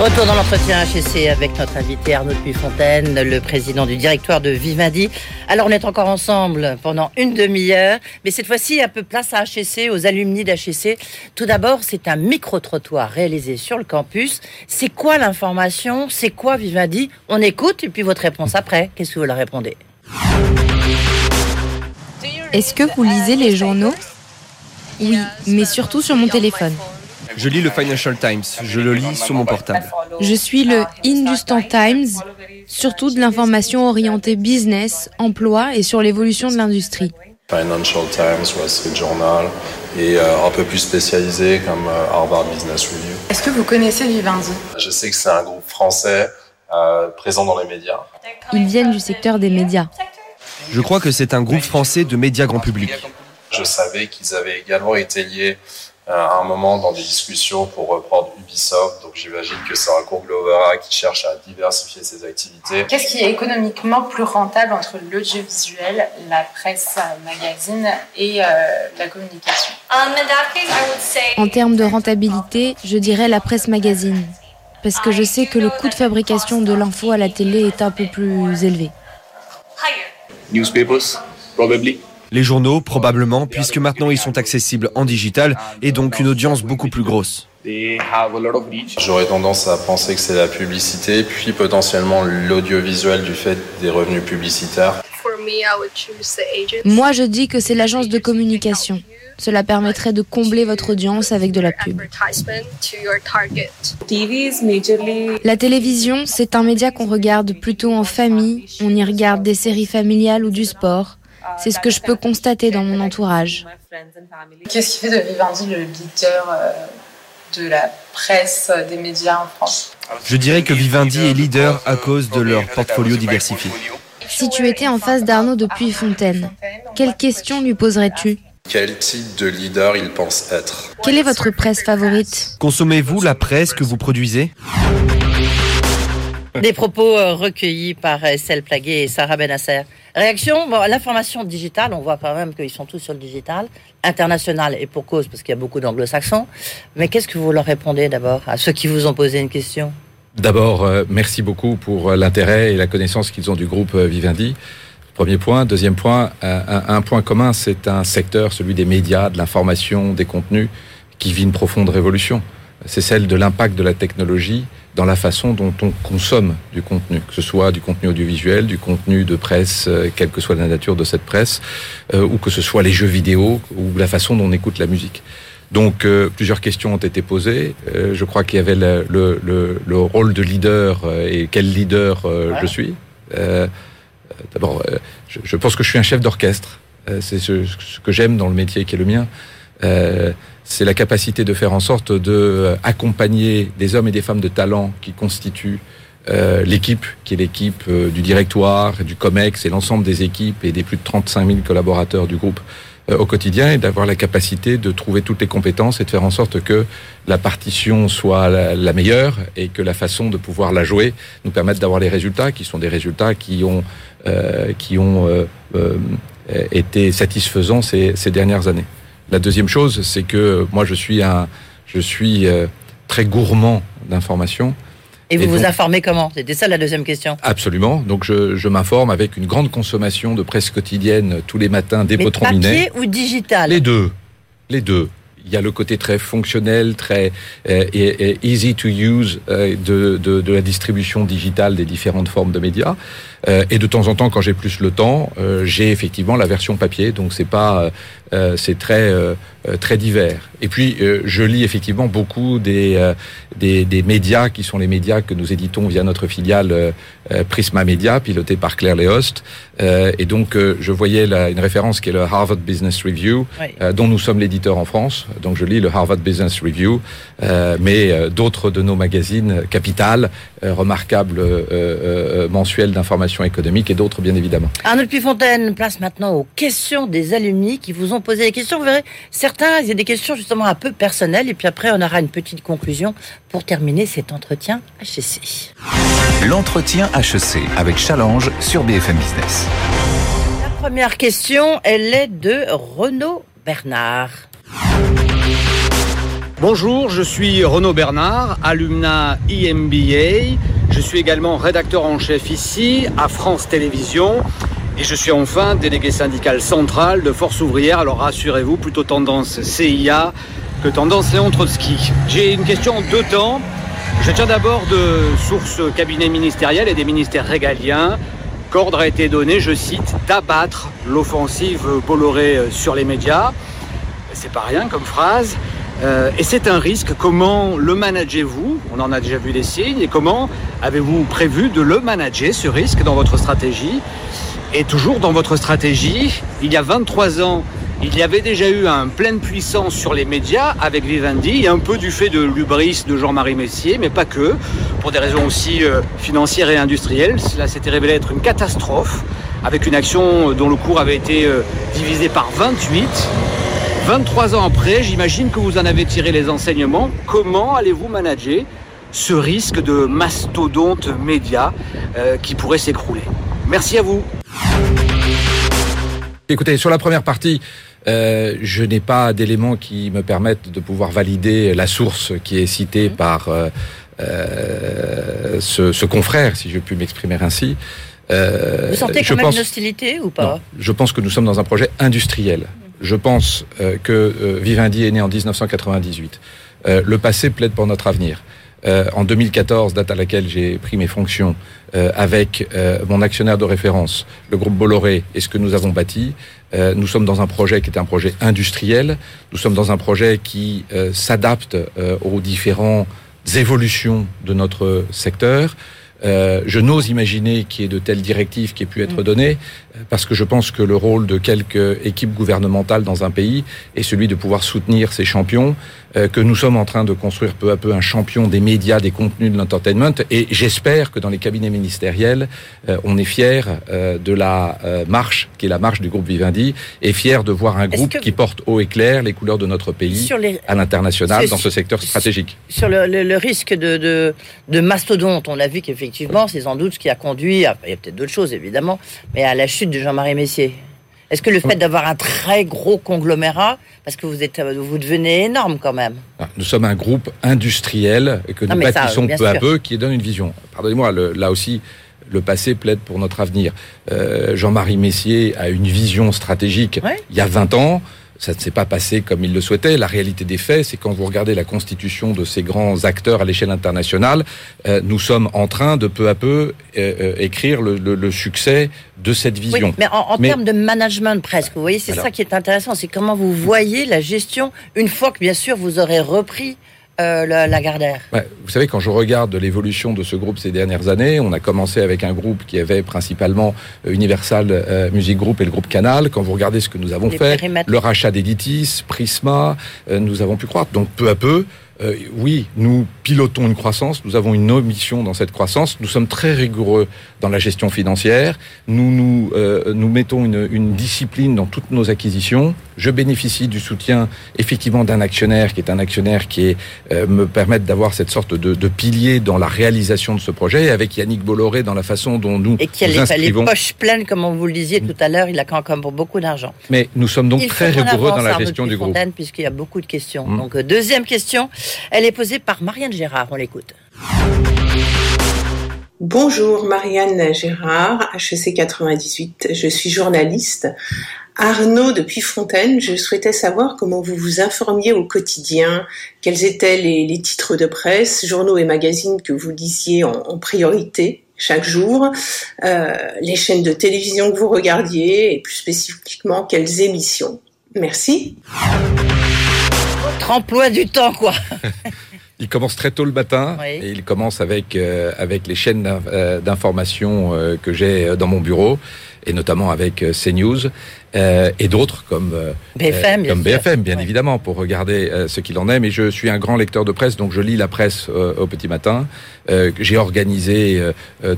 Retour dans l'entretien HEC avec notre invité Arnaud Puyfontaine, le président du directoire de Vivendi. Alors, on est encore ensemble pendant une demi-heure, mais cette fois-ci, un peu place à HEC, aux alumni d'HEC. Tout d'abord, c'est un micro-trottoir réalisé sur le campus. C'est quoi l'information? C'est quoi Vivendi? On écoute et puis votre réponse après. Qu'est-ce que vous leur répondez? Est-ce que vous lisez les journaux? Oui, mais surtout sur mon téléphone. Je lis le Financial Times, je le lis sur mon portable. Je suis le Hindustan Times, surtout de l'information orientée business, emploi et sur l'évolution de l'industrie. Financial Times, Wall Street Journal et euh, un peu plus spécialisé comme euh, Harvard Business Review. Est-ce que vous connaissez Vivendi? Je sais que c'est un groupe français euh, présent dans les médias. Ils viennent du secteur des médias. Je crois que c'est un groupe français de médias grand public. Je savais qu'ils avaient également été liés à un moment dans des discussions pour reprendre Ubisoft, donc j'imagine que c'est un Glovera qui cherche à diversifier ses activités. Qu'est-ce qui est économiquement plus rentable entre l'audiovisuel, la presse euh, magazine et euh, la communication? En termes de rentabilité, je dirais la presse magazine. Parce que je sais que le coût de fabrication de l'info à la télé est un peu plus élevé. Newspapers, probably. Les journaux, probablement, puisque maintenant ils sont accessibles en digital et donc une audience beaucoup plus grosse. J'aurais tendance à penser que c'est la publicité, puis potentiellement l'audiovisuel du fait des revenus publicitaires. Moi, je dis que c'est l'agence de communication. Cela permettrait de combler votre audience avec de la pub. La télévision, c'est un média qu'on regarde plutôt en famille. On y regarde des séries familiales ou du sport. C'est ce que je peux constater dans mon entourage. Qu'est-ce qui fait de Vivendi le leader euh, de la presse, des médias en France? Je dirais que Vivendi est leader à cause de leur portfolio diversifié. Si tu étais en face d'Arnaud depuis Fontaine, quelle question lui poserais-tu quel type de leader il pense être? Quelle est votre presse favorite? Consommez-vous la presse que vous produisez? Des propos euh, recueillis par Estelle Plaguet et Sarah Benasser. Réaction, bon, l'information digitale, on voit quand même qu'ils sont tous sur le digital, international et pour cause, parce qu'il y a beaucoup d'anglo-saxons. Mais qu'est-ce que vous leur répondez d'abord à ceux qui vous ont posé une question? D'abord, euh, merci beaucoup pour euh, l'intérêt et la connaissance qu'ils ont du groupe Vivendi. Premier point. Deuxième point, un, point commun, c'est un secteur, celui des médias, de l'information, des contenus, qui vit une profonde révolution. C'est celle de l'impact de la technologie dans la façon dont on consomme du contenu, que ce soit du contenu audiovisuel, du contenu de presse, euh, quelle que soit la nature de cette presse, euh, ou que ce soit les jeux vidéo, ou la façon dont on écoute la musique. Donc euh, plusieurs questions ont été posées. je crois qu'il y avait le, le, rôle de leader et quel leader je suis. D'abord, euh, je, pense que je suis un chef d'orchestre. Euh, c'est ce, que j'aime dans le métier qui est le mien. Euh, c'est la capacité de faire en sorte de accompagner des hommes et des femmes de talent qui constituent l'équipe, qui est l'équipe du directoire, du COMEX et l'ensemble des équipes et des plus de 35 000 collaborateurs du groupe euh, au quotidien et d'avoir la capacité de trouver toutes les compétences et de faire en sorte que la partition soit la, meilleure et que la façon de pouvoir la jouer nous permette d'avoir les résultats qui sont des résultats qui ont euh, qui ont euh, été satisfaisants ces, ces, dernières années. La deuxième chose, c'est que moi je suis un je suis très gourmand d'informations et vous vous informez comment? C'était ça la deuxième question. Absolument. Donc je, je m'informe avec une grande consommation de presse quotidienne tous les matins dès votre Papier ou digital? Les deux. Les deux. Il y a le côté très fonctionnel, très euh, et, easy to use euh, de, de, de, la distribution digitale des différentes formes de médias. Euh, et de temps en temps, quand j'ai plus le temps, euh, j'ai effectivement la version papier. Donc c'est pas, euh, c'est très très divers. Et puis je lis effectivement beaucoup des, des, des médias qui sont les médias que nous éditons via notre filiale Prisma Media, pilotée par Claire Léost. et donc je voyais la, une référence qui est le Harvard Business Review, dont nous sommes l'éditeur en France. Donc je lis le Harvard Business Review, mais d'autres de nos magazines Capital, remarquables mensuels d'information économique et d'autres bien évidemment. Arnaud Puy-Fontaine, place maintenant aux questions des alumni qui vous ont posé des questions. Vous verrez, certains, il y a des questions justement un peu personnelles et puis après on aura une petite conclusion pour terminer cet entretien HEC. L'entretien HEC avec Challenge sur BFM Business. La première question, elle est de Renaud Bernard. Bonjour, je suis Renaud Bernard, alumna IMBA. Je suis également rédacteur en chef ici, à France Télévisions. Et je suis enfin délégué syndical central de Force ouvrière. Alors rassurez-vous, plutôt tendance CIA que tendance Léon Trotsky. J'ai une question en deux temps. Je tiens d'abord de sources cabinet ministériel et des ministères régaliens. Qu'ordre a été donné, je cite, d'abattre l'offensive Bolloré sur les médias. C'est pas rien comme phrase. Euh, et c'est un risque. Comment le managez-vous? On en a déjà vu des signes. Et comment avez-vous prévu de le manager, ce risque, dans votre stratégie? Et toujours dans votre stratégie, il y a 23 ans, il y avait déjà eu un pleine puissance sur les médias avec Vivendi, et un peu du fait de l'ubris de Jean-Marie Messier, mais pas que, pour des raisons aussi euh, financières et industrielles. Cela s'était révélé être une catastrophe, avec une action dont le cours avait été euh, divisé par 28. 23 ans après, j'imagine que vous en avez tiré les enseignements. Comment allez-vous manager ce risque de mastodonte média euh, qui pourrait s'écrouler? Merci à vous. Écoutez, sur la première partie, euh, je n'ai pas d'éléments qui me permettent de pouvoir valider la source qui est citée mmh. par euh, ce, ce, confrère, si je puis m'exprimer ainsi. Vous sentez quand même une hostilité ou pas? Je pense que nous sommes dans un projet industriel. Je pense euh, que euh, Vivendi est né en 1998. le passé plaide pour notre avenir. en 2014, date à laquelle j'ai pris mes fonctions, avec mon actionnaire de référence, le groupe Bolloré, et ce que nous avons bâti, nous sommes dans un projet qui est un projet industriel. Nous sommes dans un projet qui s'adapte aux différentes évolutions de notre secteur. Euh, je n'ose imaginer qu'il y ait de telles directives qui aient pu être mm. données, euh, parce que je pense que le rôle de quelques équipes gouvernementales dans un pays est celui de pouvoir soutenir ces champions, euh, que nous sommes en train de construire peu à peu un champion des médias, des contenus de l'entertainment, et j'espère que dans les cabinets ministériels, on est fier de la marche, qui est la marche du groupe Vivendi, et fier de voir un groupe qui porte haut et clair les couleurs de notre pays à l'international dans ce secteur stratégique. Sur le, risque de, de, de mastodonte, on a vu qu'effectivement effectivement, c'est sans doute ce qui a conduit, il y a peut-être d'autres choses évidemment, mais à la chute de Jean-Marie Messier. Est-ce que le fait d'avoir un très gros conglomérat, parce que vous êtes, vous devenez énorme quand même. Ah, nous sommes un groupe industriel que nous bâtissons peu à peu, qui donne une vision. Pardonnez-moi, là aussi, le passé plaide pour notre avenir. Euh, Jean-Marie Messier a une vision stratégique il y a 20 ans ça ne s'est pas passé comme il le souhaitait. La réalité des faits, c'est quand vous regardez la constitution de ces grands acteurs à l'échelle internationale, euh, nous sommes en train de peu à peu euh, euh, écrire le, le, succès de cette vision. Oui, mais en, termes de management presque, vous voyez, c'est ça qui est intéressant, c'est comment vous voyez la gestion une fois que bien sûr vous aurez repris euh, la, Vous savez, quand je regarde l'évolution de ce groupe ces dernières années, on a commencé avec un groupe qui avait principalement euh, Universal euh, Music Group et le groupe Canal. Quand vous regardez ce que nous avons fait, le rachat d'Editis, Prisma, nous avons pu croître. Donc peu à peu, euh, oui, nous pilotons une croissance, nous avons une omission dans cette croissance, nous sommes très rigoureux dans la gestion financière, nous nous, euh, nous mettons une, une, discipline dans toutes nos acquisitions. Je bénéficie du soutien effectivement d'un actionnaire qui est un actionnaire qui est, euh, me permet d'avoir cette sorte de, de, pilier dans la réalisation de ce projet, avec Yannick Bolloré dans la façon dont nous Et qui a les, les, poches pleines, comme vous le disiez tout à l'heure, il a quand même beaucoup d'argent. Mais nous sommes donc très rigoureux dans la gestion du groupe. Puisqu'il y a beaucoup de questions. Mmh. Donc deuxième question, elle est posée par Marianne Gérard. On l'écoute. Bonjour Marianne Gérard, HEC 98. Je suis journaliste. Arnaud depuis Fontaine, je souhaitais savoir comment vous vous informiez au quotidien, quels étaient les, titres de presse, journaux et magazines que vous lisiez en, priorité chaque jour, euh, les chaînes de télévision que vous regardiez et plus spécifiquement quelles émissions. Merci. Votre emploi du temps, quoi. Il commence très tôt le matin et il commence avec euh, avec les chaînes euh, d'information euh, que j'ai dans mon bureau et notamment avec CNews euh, et d'autres comme BFM, comme BFM bien évidemment pour regarder ce qu'il en est. Mais je suis un grand lecteur de presse donc je lis la presse au petit matin. J'ai organisé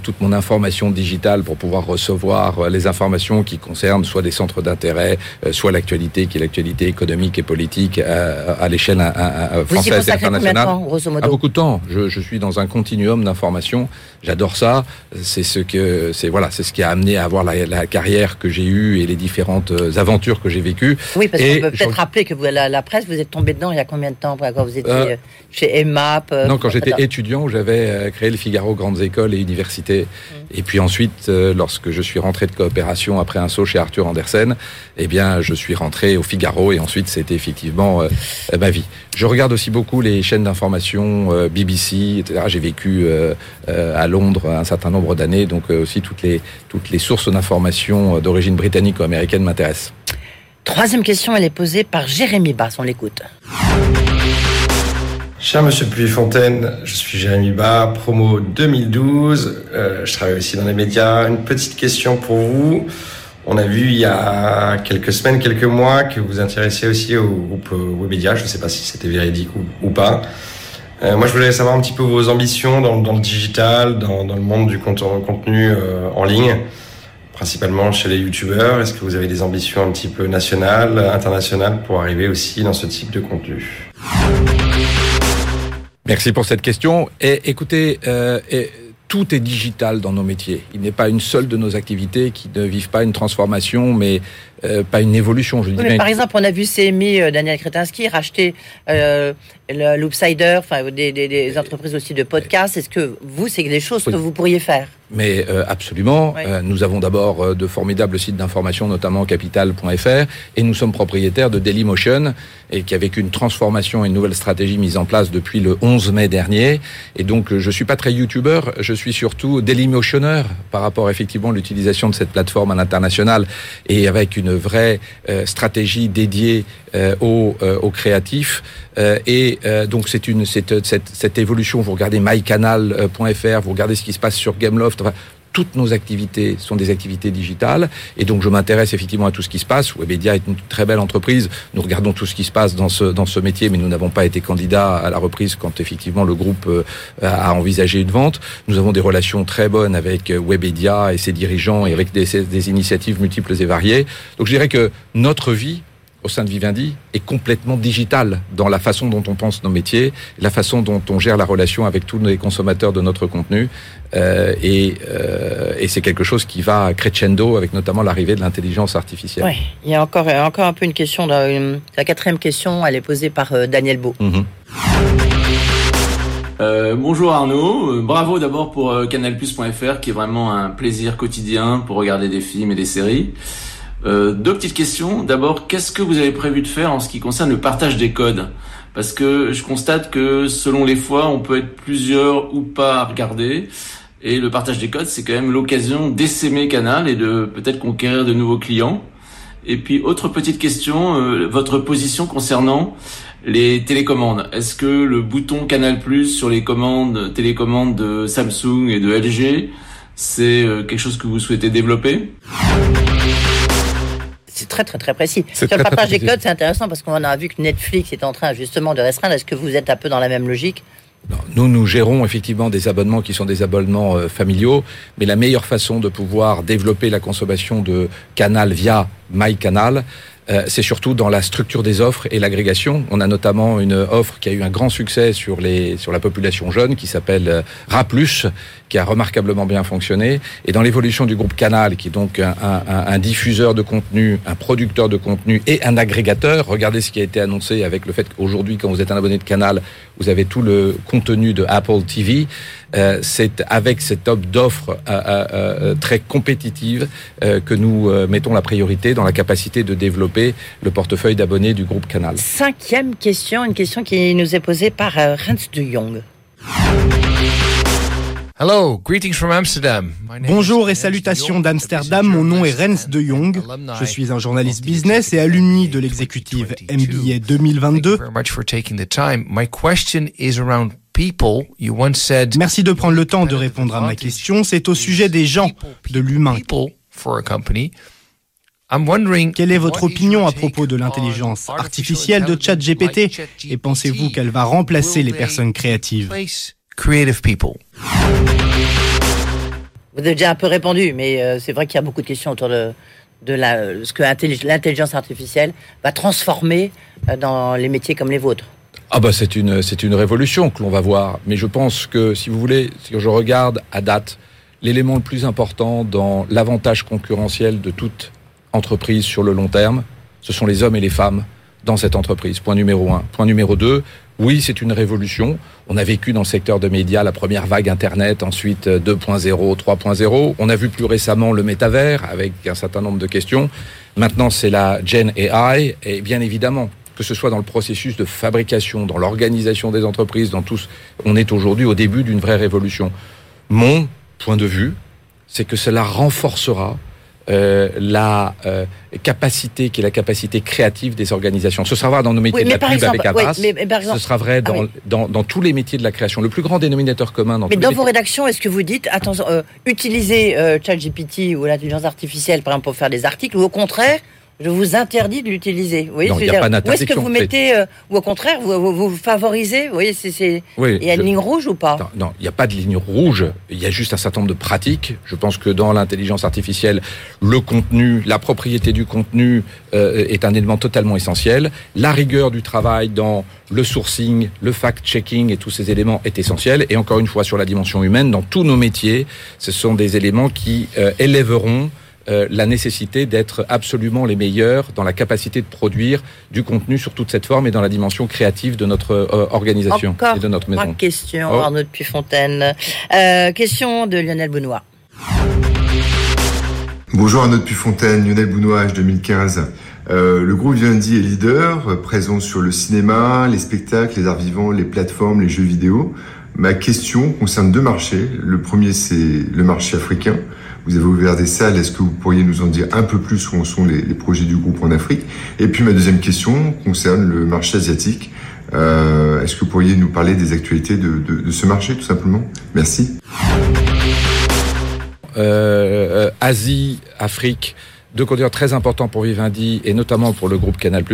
toute mon information digitale pour pouvoir recevoir les informations qui concernent soit des centres d'intérêt, soit l'actualité qui est l'actualité économique et politique à, l'échelle française et internationale grosso modo À beaucoup de temps. Je, je suis dans un continuum d'informations. J'adore ça. C'est ce que c'est voilà, c'est ce qui a amené à avoir la, la carrière que j'ai eue et les différentes euh, aventures que j'ai vécues. Oui, parce qu'on peut peut-être rappeler que vous, la, la, presse, vous êtes tombé dedans il y a combien de temps quand vous étiez euh, chez EMAP euh, Non, quand j'étais étudiant, j'avais créé le Figaro Grandes Écoles et Universités. Mmh. Et puis ensuite, lorsque je suis rentré de coopération après un saut chez Arthur Andersen, eh bien, je suis rentré au Figaro et ensuite c'était effectivement ma vie. Je regarde aussi beaucoup les chaînes d'information, BBC, etc. J'ai vécu à Londres un certain nombre d'années, donc aussi toutes les toutes les sources d'information d'origine britannique ou américaine m'intéressent. Troisième question, elle est posée par Jérémy Bass, on l'écoute. Cher Monsieur Puy-Fontaine, je suis Jérémy Bas, promo 2012. Euh, je travaille aussi dans les médias. Une petite question pour vous. On a vu il y a quelques semaines, quelques mois, que vous intéressiez aussi au groupe Webedia. Je ne sais pas si c'était véridique ou, pas. Euh, moi, je voulais savoir un petit peu vos ambitions dans, le digital, dans, le monde du contenu euh, en ligne, principalement chez les youtubeurs. Est-ce que vous avez des ambitions un petit peu nationales, internationales, pour arriver aussi dans ce type de contenu? Merci pour cette question. Et écoutez, euh, tout est digital dans nos métiers. Il n'est pas une seule de nos activités qui ne vivent pas une transformation, mais euh, pas une évolution. Je dis Oui, par exemple, on a vu CMI, euh, Daniel Kretinsky, racheter euh, Loopsider, enfin des, des, des entreprises aussi de podcasts. Est-ce que vous, c'est des choses Oui. que vous pourriez faire? Mais euh, absolument. Oui. Euh, nous avons d'abord euh, de formidables sites d'information, notamment capital.fr, et nous sommes propriétaires de Dailymotion, et qui a vécu une transformation et une nouvelle stratégie mise en place depuis le 11 mai dernier. Et donc, je suis pas très youtubeur, je suis surtout Dailymotionneur par rapport effectivement à l'utilisation de cette plateforme à l'international et avec une vraie euh, stratégie dédiée euh, aux, euh, aux créatifs. Et donc c'est une cette, cette, cette évolution. Vous regardez mycanal.fr, vous regardez ce qui se passe sur Gameloft. Enfin, toutes nos activités sont des activités digitales et donc je m'intéresse effectivement à tout ce qui se passe. Webedia est une très belle entreprise. Nous regardons tout ce qui se passe dans ce dans ce métier, mais nous n'avons pas été candidats à la reprise quand effectivement le groupe euh, a envisagé une vente. Nous avons des relations très bonnes avec euh, Webedia et ses dirigeants et avec des, des initiatives multiples et variées. Donc je dirais que notre vie au sein de Vivendi est complètement digitale dans la façon dont on pense nos métiers, la façon dont on gère la relation avec tous les consommateurs de notre contenu. Euh, et euh, et c'est quelque chose qui va crescendo avec notamment l'arrivée de l'intelligence artificielle. Oui, il y a encore, euh, encore un peu une question. dans une- la quatrième question, elle est posée par euh, Daniel Beau. Mhm. Euh, bonjour Arnaud, Euh, bravo d'abord pour euh, canalplus.fr qui est vraiment un plaisir quotidien pour regarder des films et des séries. Euh, deux petites questions. D'abord, qu'est-ce que vous avez prévu de faire en ce qui concerne le partage des codes? Parce que je constate que selon les fois, on peut être plusieurs ou pas à regarder. Et le partage des codes, c'est quand même l'occasion d'essaimer Canal et de peut-être conquérir de nouveaux clients. Et puis, autre petite question, euh, votre position concernant les télécommandes. Est-ce que le bouton Canal Plus sur les commandes, télécommandes de Samsung et de LG, c'est euh, quelque chose que vous souhaitez développer? C'est très très très précis. C'est Sur le très, très partage des codes, c'est intéressant parce qu'on a vu que Netflix est en train justement de restreindre. Est-ce que vous êtes un peu dans la même logique? Nous, nous gérons effectivement des abonnements qui sont des abonnements euh, familiaux, mais la meilleure façon de pouvoir développer la consommation de Canal via MyCanal, euh, c'est surtout dans la structure des offres et l'agrégation. On a notamment une offre qui a eu un grand succès sur les sur la population jeune qui s'appelle euh, Raplus, qui a remarquablement bien fonctionné. Et dans l'évolution du groupe Canal, qui est donc un, un- diffuseur de contenu, un producteur de contenu et un agrégateur. Regardez ce qui a été annoncé avec le fait qu'aujourd'hui, quand vous êtes un abonné de Canal, vous avez tout le contenu de Apple TV. Euh, c'est avec cette offre d'offres euh, euh, euh, très compétitive euh, que nous euh, mettons la priorité dans la capacité de développer le portefeuille d'abonnés du groupe Canal. Cinquième question, une question qui nous est posée par euh, Rens de Jong. Hello, greetings from Amsterdam. Bonjour et salutations d'Amsterdam, mon nom est Rens de Jong. Je suis un journaliste business et alumni de MBA l'exécutive 2022. MBA Thank you 2022. Merci de prendre le temps de répondre à ma question. C'est au sujet des gens, de l'humain. people for a company. I'm wondering Quelle est votre what is opinion your à propos de l'intelligence artificial artificielle de intelligence ChatGPT? Et pensez-vous qu'elle va remplacer Will les personnes créatives? replace creative people? Vous avez déjà un peu répondu, mais euh, c'est vrai qu'il y a beaucoup de questions autour de, de la, ce que intelli- l'intelligence artificielle va transformer euh, dans les métiers comme les vôtres. Ah bah c'est une c'est une révolution que l'on va voir, mais je pense que si vous voulez, si je regarde à date, l'élément le plus important dans l'avantage concurrentiel de toute entreprise sur le long terme, ce sont les hommes et les femmes dans cette entreprise. Point numéro un. Point numéro deux. Oui, c'est une révolution. On a vécu dans le secteur de médias la première vague Internet, ensuite euh, 2.0, 3.0. On a vu plus récemment le métavers avec un certain nombre de questions. Maintenant, c'est la Gen AI. Et bien évidemment, que ce soit dans le processus de fabrication, dans l'organisation des entreprises, dans tout, ce- on est aujourd'hui au début d'une vraie révolution. Mon point de vue, c'est que cela renforcera euh, la euh, capacité qui est la capacité créative des organisations. Ce sera vrai dans nos métiers Oui, de la pub exemple, avec oui, mais- mais par exemple- ce sera vrai Ah dans, oui. dans, dans tous les métiers de la création. Le plus grand dénominateur commun dans Mais tous dans les vos rédactions, est-ce que vous dites, attention, euh, utilisez euh, ChatGPT ou l'intelligence artificielle, par exemple, pour faire des articles, ou au contraire, je vous interdis de l'utiliser. Vous voyez Non, ce que pas Où est-ce que vous mettez, euh, ou au contraire, vous, vous, vous favorisez Vous voyez, c'est. Oui, il y a une ligne rouge ou pas Non, non, il n'y a pas de ligne rouge. Il y a juste un certain nombre de pratiques. Je pense que dans l'intelligence artificielle, le contenu, la propriété du contenu euh, est un élément totalement essentiel. La rigueur du travail dans le sourcing, le fact-checking et tous ces éléments est essentiel. Et encore une fois, sur la dimension humaine, dans tous nos métiers, ce sont des éléments qui euh, élèveront euh, la nécessité d'être absolument les meilleurs dans la capacité de produire du contenu sur toute cette forme et dans la dimension créative de notre euh, organisation Encore et de notre maison. Trois questions, Oh. Arnaud de Puyfontaine. Euh, question de Lionel Benoît. Bonjour Arnaud Puyfontaine, Lionel Bounois, 2015. Euh, le groupe Vivendi est leader, euh, présent sur le cinéma, les spectacles, les arts vivants, les plateformes, les jeux vidéo. Ma question concerne deux marchés. Le premier, c'est le marché africain. Vous avez ouvert des salles. Est-ce que vous pourriez nous en dire un peu plus où en sont les, les projets du groupe en Afrique? Et puis ma deuxième question concerne le marché asiatique. Euh, Est-ce que vous pourriez nous parler des actualités de, de- de ce marché, tout simplement? Merci. euh, euh, Asie, Afrique, deux continents très importants pour Vivendi et notamment pour le groupe Canal+.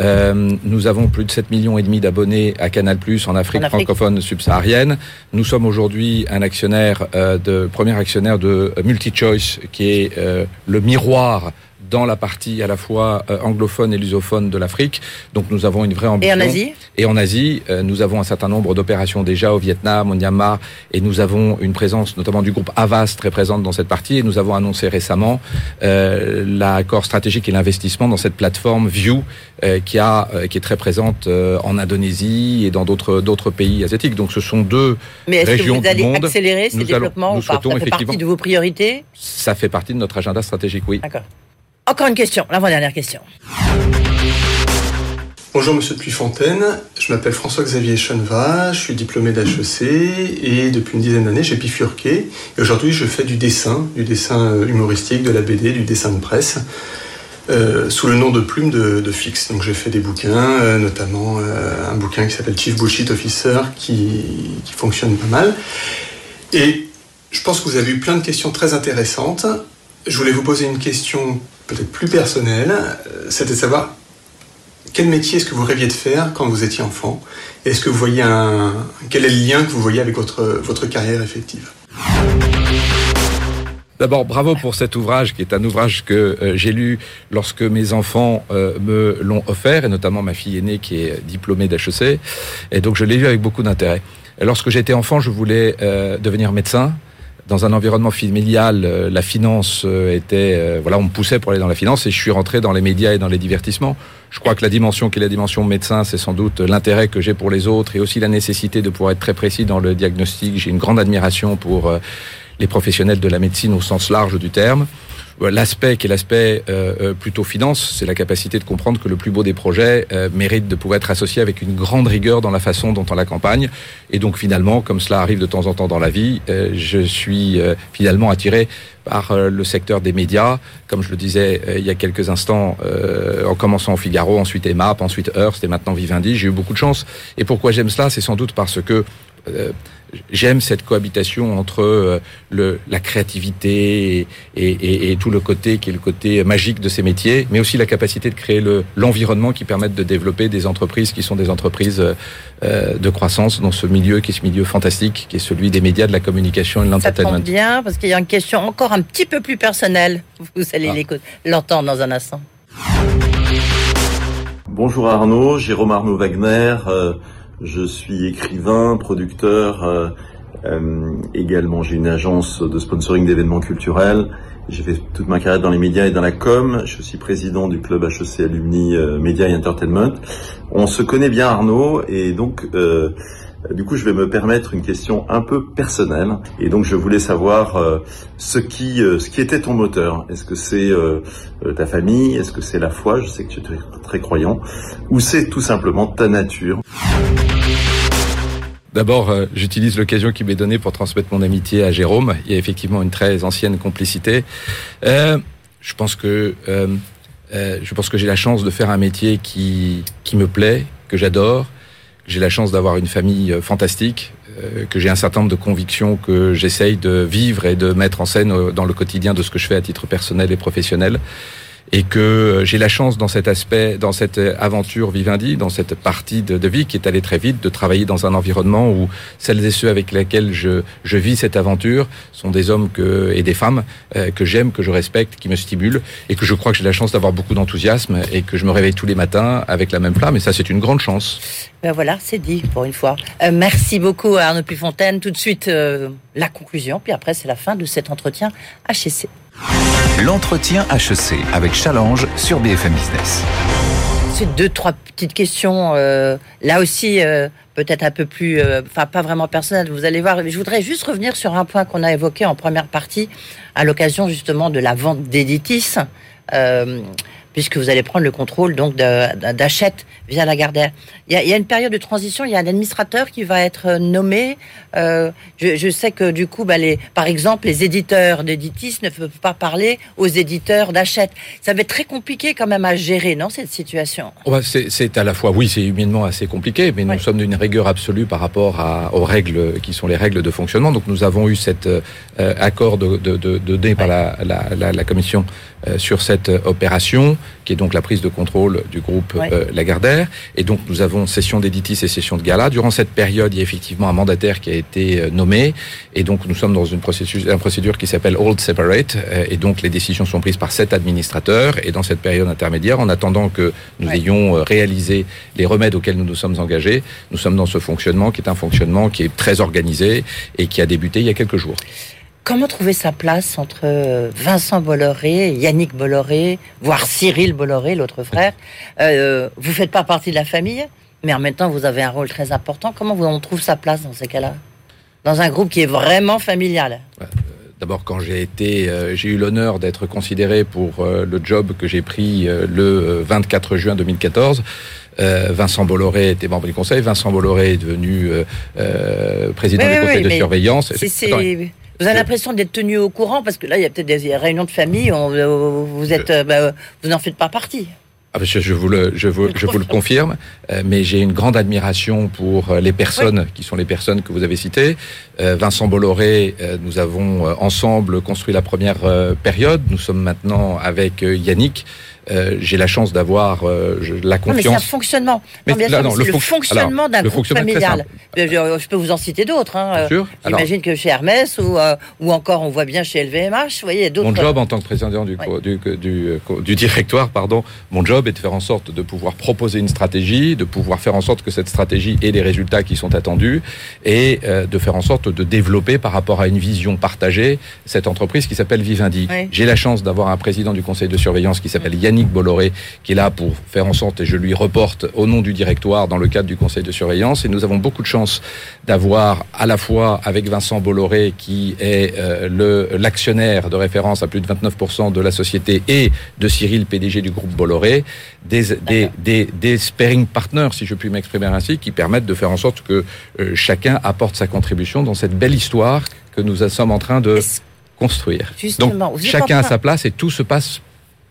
Euh, nous avons plus de 7 millions et demi d'abonnés à Canal+ en Afrique En Afrique. francophone subsaharienne. Nous sommes aujourd'hui un actionnaire euh, de premier actionnaire de MultiChoice qui est euh, le miroir dans la partie à la fois euh, anglophone et lusophone de l'Afrique. Donc nous avons une vraie ambition. Et en Asie Et en Asie, euh, nous avons un certain nombre d'opérations déjà au Vietnam, au Myanmar, et nous avons une présence notamment du groupe Avas très présente dans cette partie. Et nous avons annoncé récemment euh, l'accord stratégique et l'investissement dans cette plateforme View, euh, qui a euh, qui est très présente en Indonésie et dans d'autres d'autres pays asiatiques. Donc ce sont deux Mais est-ce que vous allez du monde. accélérer ces Nous allons- développements nous ou pas? Ça fait partie de vos priorités? Ça fait partie de notre agenda stratégique, oui. D'accord. Encore une question, l'avant-dernière question. Bonjour Monsieur Puyfontaine, je m'appelle François-Xavier Cheneva, je suis diplômé d'HEC et depuis une dizaine d'années j'ai bifurqué et aujourd'hui je fais du dessin, du dessin euh, humoristique, de la BD, du dessin de presse euh, sous le nom de Plume de, Fix. Donc j'ai fait des bouquins, euh, notamment un bouquin qui s'appelle Chief Bullshit Officer qui fonctionne pas mal. Et je pense que vous avez eu plein de questions très intéressantes. Je voulais vous poser une question peut-être plus personnelle, euh, c'était de savoir quel métier est-ce que vous rêviez de faire quand vous étiez enfant Est-ce que vous voyez un... Quel est le lien que vous voyez avec votre, votre carrière effective D'abord, bravo pour cet ouvrage qui est un ouvrage que euh, j'ai lu lorsque mes enfants euh, me l'ont offert, et notamment ma fille aînée qui est diplômée d'HEC. Et donc je l'ai lu avec beaucoup d'intérêt. Lorsque j'étais enfant, je voulais devenir médecin. Dans un environnement familial, euh, la finance euh, était, euh, voilà, on me poussait pour aller dans la finance, et je suis rentré dans les médias et dans les divertissements. Je crois que la dimension qui est la dimension médecin, c'est sans doute l'intérêt que j'ai pour les autres et aussi la nécessité de pouvoir être très précis dans le diagnostic. J'ai une grande admiration pour les professionnels de la médecine au sens large du terme. L'aspect qui est l'aspect euh, euh, plutôt finance, c'est la capacité de comprendre que le plus beau des projets euh, mérite de pouvoir être associé avec une grande rigueur dans la façon dont on l'accompagne. Et donc finalement, comme cela arrive de temps en temps dans la vie, je suis finalement attiré par le secteur des médias, comme je le disais il y a quelques instants, en commençant au Figaro, ensuite EMAP, ensuite Hearst et maintenant Vivendi. J'ai eu beaucoup de chance. Et pourquoi j'aime cela C'est sans doute parce que euh, j'aime cette cohabitation entre euh, le, la créativité et, et- et tout le côté qui est le côté magique de ces métiers, mais aussi la capacité de créer le- l'environnement qui permette de développer des entreprises qui sont des entreprises euh, euh, de croissance dans ce milieu qui est ce milieu fantastique, qui est celui des médias, de la communication et de Ça tombe l'entertainment. bien parce qu'il y a une question encore un petit peu plus personnelle. Vous allez Ah. l'écouter- l'entendre dans un instant. Bonjour Arnaud, Jérôme Arnaud Wagner. Je suis écrivain, producteur. euh, euh, également, j'ai une agence de sponsoring d'événements culturels. J'ai fait toute ma carrière dans les médias et dans la com. Je suis aussi président du club HEC Alumni euh, et Entertainment. On se connaît bien Arnaud et donc euh, du coup je vais me permettre une question un peu personnelle et donc je voulais savoir euh, ce qui euh, ce qui était ton moteur. Est-ce que c'est euh, euh, ta famille? Est-ce que c'est la foi? Je sais que tu es très, croyant. Ou c'est tout simplement ta nature? D'abord, euh, j'utilise l'occasion qui m'est donnée pour transmettre mon amitié à Jérôme. Il y a effectivement une très ancienne complicité. Euh, je pense que euh, euh, je pense que j'ai la chance de faire un métier qui qui me plaît, que j'adore. J'ai la chance d'avoir une famille euh, fantastique, euh, que j'ai un certain nombre de convictions que j'essaye de vivre et de mettre en scène euh, dans le quotidien de ce que je fais à titre personnel et professionnel et que euh, j'ai la chance dans cet aspect, dans cette euh, aventure Vivendi, dans cette partie de, vie qui est allée très vite, de travailler dans un environnement où celles et ceux avec lesquels je, je vis cette aventure sont des hommes que, et des femmes euh, que j'aime, que je respecte, qui me stimulent et que je crois que j'ai la chance d'avoir beaucoup d'enthousiasme et que je me réveille tous les matins avec la même flamme et ça c'est une grande chance. Ben voilà, c'est dit pour une fois. Merci beaucoup à Arnaud Puyfontaine. Tout de suite, la conclusion, puis après, c'est la fin de cet entretien HEC. L'entretien HEC avec Challenge sur BFM Business. C'est deux, trois petites questions. euh, là aussi, euh, peut-être un peu plus, euh, enfin pas vraiment personnelles. Vous allez voir. Je voudrais juste revenir sur un point qu'on a évoqué en première partie, à l'occasion justement de la vente d'Editis, puisque vous allez prendre le contrôle donc d'Achète via Lagardère. Il y, a, il y a une période de transition. Il y a un administrateur qui va être nommé. Euh, je, je sais que du coup, bah, les, par exemple, les éditeurs d'Editis ne peuvent pas parler aux éditeurs d'Achète. Ça va être très compliqué quand même à gérer, non, cette situation? Oh, bah, c'est- à la fois, oui, c'est humainement assez compliqué, mais nous sommes d'une rigueur absolue par rapport à- aux règles qui sont les règles de fonctionnement. Donc nous avons eu cet euh, euh, accord de, de, de, de donné par la, la, la, la commission euh, sur cette euh, opération, qui est donc la prise de contrôle du groupe Ouais. euh, Lagardère. Et donc nous avons session d'éditis et session de gala. Durant cette période, il y a effectivement un mandataire qui a été euh, nommé, et donc nous sommes dans une procédure, une procédure qui s'appelle Hold Separate, euh, et donc les décisions sont prises par cet administrateur. Et dans cette période intermédiaire, en attendant que nous ayons réalisé les remèdes auxquels nous nous sommes engagés, nous sommes dans ce fonctionnement qui est un fonctionnement qui est très organisé et qui a débuté il y a quelques jours. Comment trouver sa place entre euh, Vincent Bolloré, Yannick Bolloré, voire Cyril Bolloré, l'autre frère? Euh, Vous faites pas partie de la famille, mais en même temps, vous avez un rôle très important. Comment on trouve sa place dans ces cas-là? Dans un groupe qui est vraiment familial. D'abord, quand j'ai été, euh, j'ai eu l'honneur d'être considéré pour euh, le job que j'ai pris euh, le euh, 24 juin 2014. Euh, Vincent Bolloré était membre du conseil. Vincent Bolloré est devenu euh, euh, président Oui, du oui, conseil oui, de surveillance. c'est- c'est- Attendez. Vous avez l'impression d'être tenu au courant parce que là, il y a peut-être des réunions de famille. on- euh, vous êtes, euh, bah, vous n'en faites pas partie. Ah, que je vous le, je vous, je vous le confirme, euh, mais j'ai une grande admiration pour les personnes qui sont les personnes que vous avez citées. Euh, Vincent Bolloré, euh, nous avons ensemble construit la première période. Nous sommes maintenant avec Yannick. Euh, j'ai la chance d'avoir euh, la Non, mais c'est un confiance. fonctionnement. Mais non, bien là, sûr, non, le fonctionnement d'un groupe familial. Euh, Je, je peux vous en citer d'autres. Hein. J'imagine que chez Hermès ou, euh, ou encore on voit bien chez LVMH, vous voyez, d'autres. Mon job en tant que président du, du, du, directoire, pardon, mon job est de faire en sorte de pouvoir proposer une stratégie, de pouvoir faire en sorte que cette stratégie ait les résultats qui sont attendus et de faire en sorte de développer par rapport à une vision partagée cette entreprise qui s'appelle Vivendi. J'ai la chance d'avoir un président du conseil de surveillance qui s'appelle Yannick Bolloré qui est là pour faire en sorte et je lui reporte au nom du directoire dans le cadre du conseil de surveillance et nous avons beaucoup de chance d'avoir à la fois avec Vincent Bolloré qui est euh, le l'actionnaire de référence à plus de 29% de la société et de Cyril PDG du groupe Bolloré des des, des des sparring partners si je puis m'exprimer ainsi qui permettent de faire en sorte que euh, chacun apporte sa contribution dans cette belle histoire que nous sommes en train de construire. Justement, Donc chacun train- sa place et tout se passe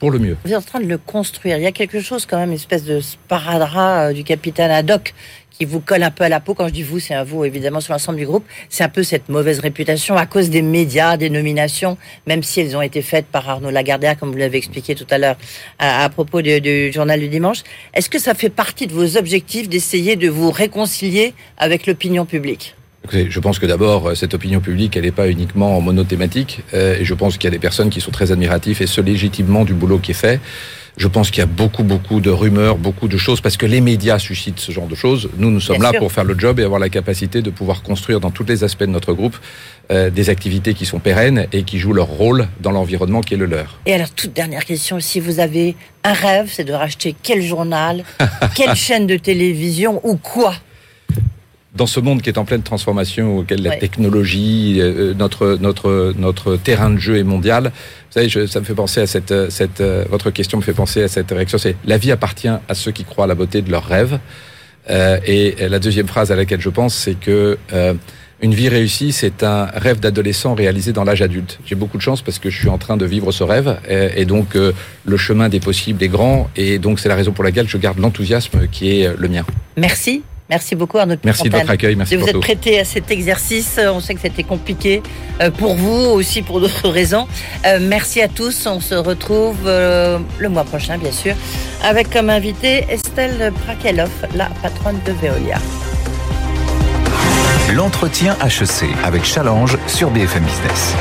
le. Vous êtes en train de le construire. Il y a quelque chose quand même, une espèce de sparadrap euh, du capitaine Haddock qui vous colle un peu à la peau. Quand je dis vous, c'est un vous évidemment sur l'ensemble du groupe. C'est un peu cette mauvaise réputation à cause des médias, des nominations, même si elles ont été faites par Arnaud Lagardère, comme vous l'avez expliqué tout à l'heure à, propos de- du journal du dimanche. Est-ce que ça fait partie de vos objectifs d'essayer de vous réconcilier avec l'opinion publique? Je pense que d'abord, euh, cette opinion publique, elle n'est pas uniquement monothématique. euh, et je pense qu'il y a des personnes qui sont très admiratives et se légitimement du boulot qui est fait. Je pense qu'il y a beaucoup, beaucoup de rumeurs, beaucoup de choses, parce que les médias suscitent ce genre de choses. Nous, nous sommes Bien là sûr. pour faire le job et avoir la capacité de pouvoir construire dans tous les aspects de notre groupe euh, des activités qui sont pérennes et qui jouent leur rôle dans l'environnement qui est le leur. Et alors, toute dernière question, si vous avez un rêve, c'est de racheter quel journal, quelle chaîne de télévision ou quoi? Dans ce monde qui est en pleine transformation, auquel la Ouais. technologie, euh, notre notre notre terrain de jeu est mondial. Vous savez, je, ça me fait penser à cette euh, cette euh, votre question me fait penser à cette réaction. C'est la vie appartient à ceux qui croient à la beauté de leurs rêves. Euh, et la deuxième phrase à laquelle je pense, c'est que euh, une vie réussie, c'est un rêve d'adolescent réalisé dans l'âge adulte. J'ai beaucoup de chance parce que je suis en train de vivre ce rêve et, et donc euh, le chemin des possibles est grand et donc c'est la raison pour laquelle je garde l'enthousiasme qui est euh, le mien. Merci. Merci beaucoup Arnaud Merci de votre accueil, merci de vous être prêté à cet exercice. On sait que c'était compliqué euh, pour vous, aussi pour d'autres raisons. Euh, merci à tous. On se retrouve euh, le mois prochain, bien sûr, avec comme invité Estelle Prakelov, la patronne de Veolia. L'entretien HEC avec Challenge sur BFM Business.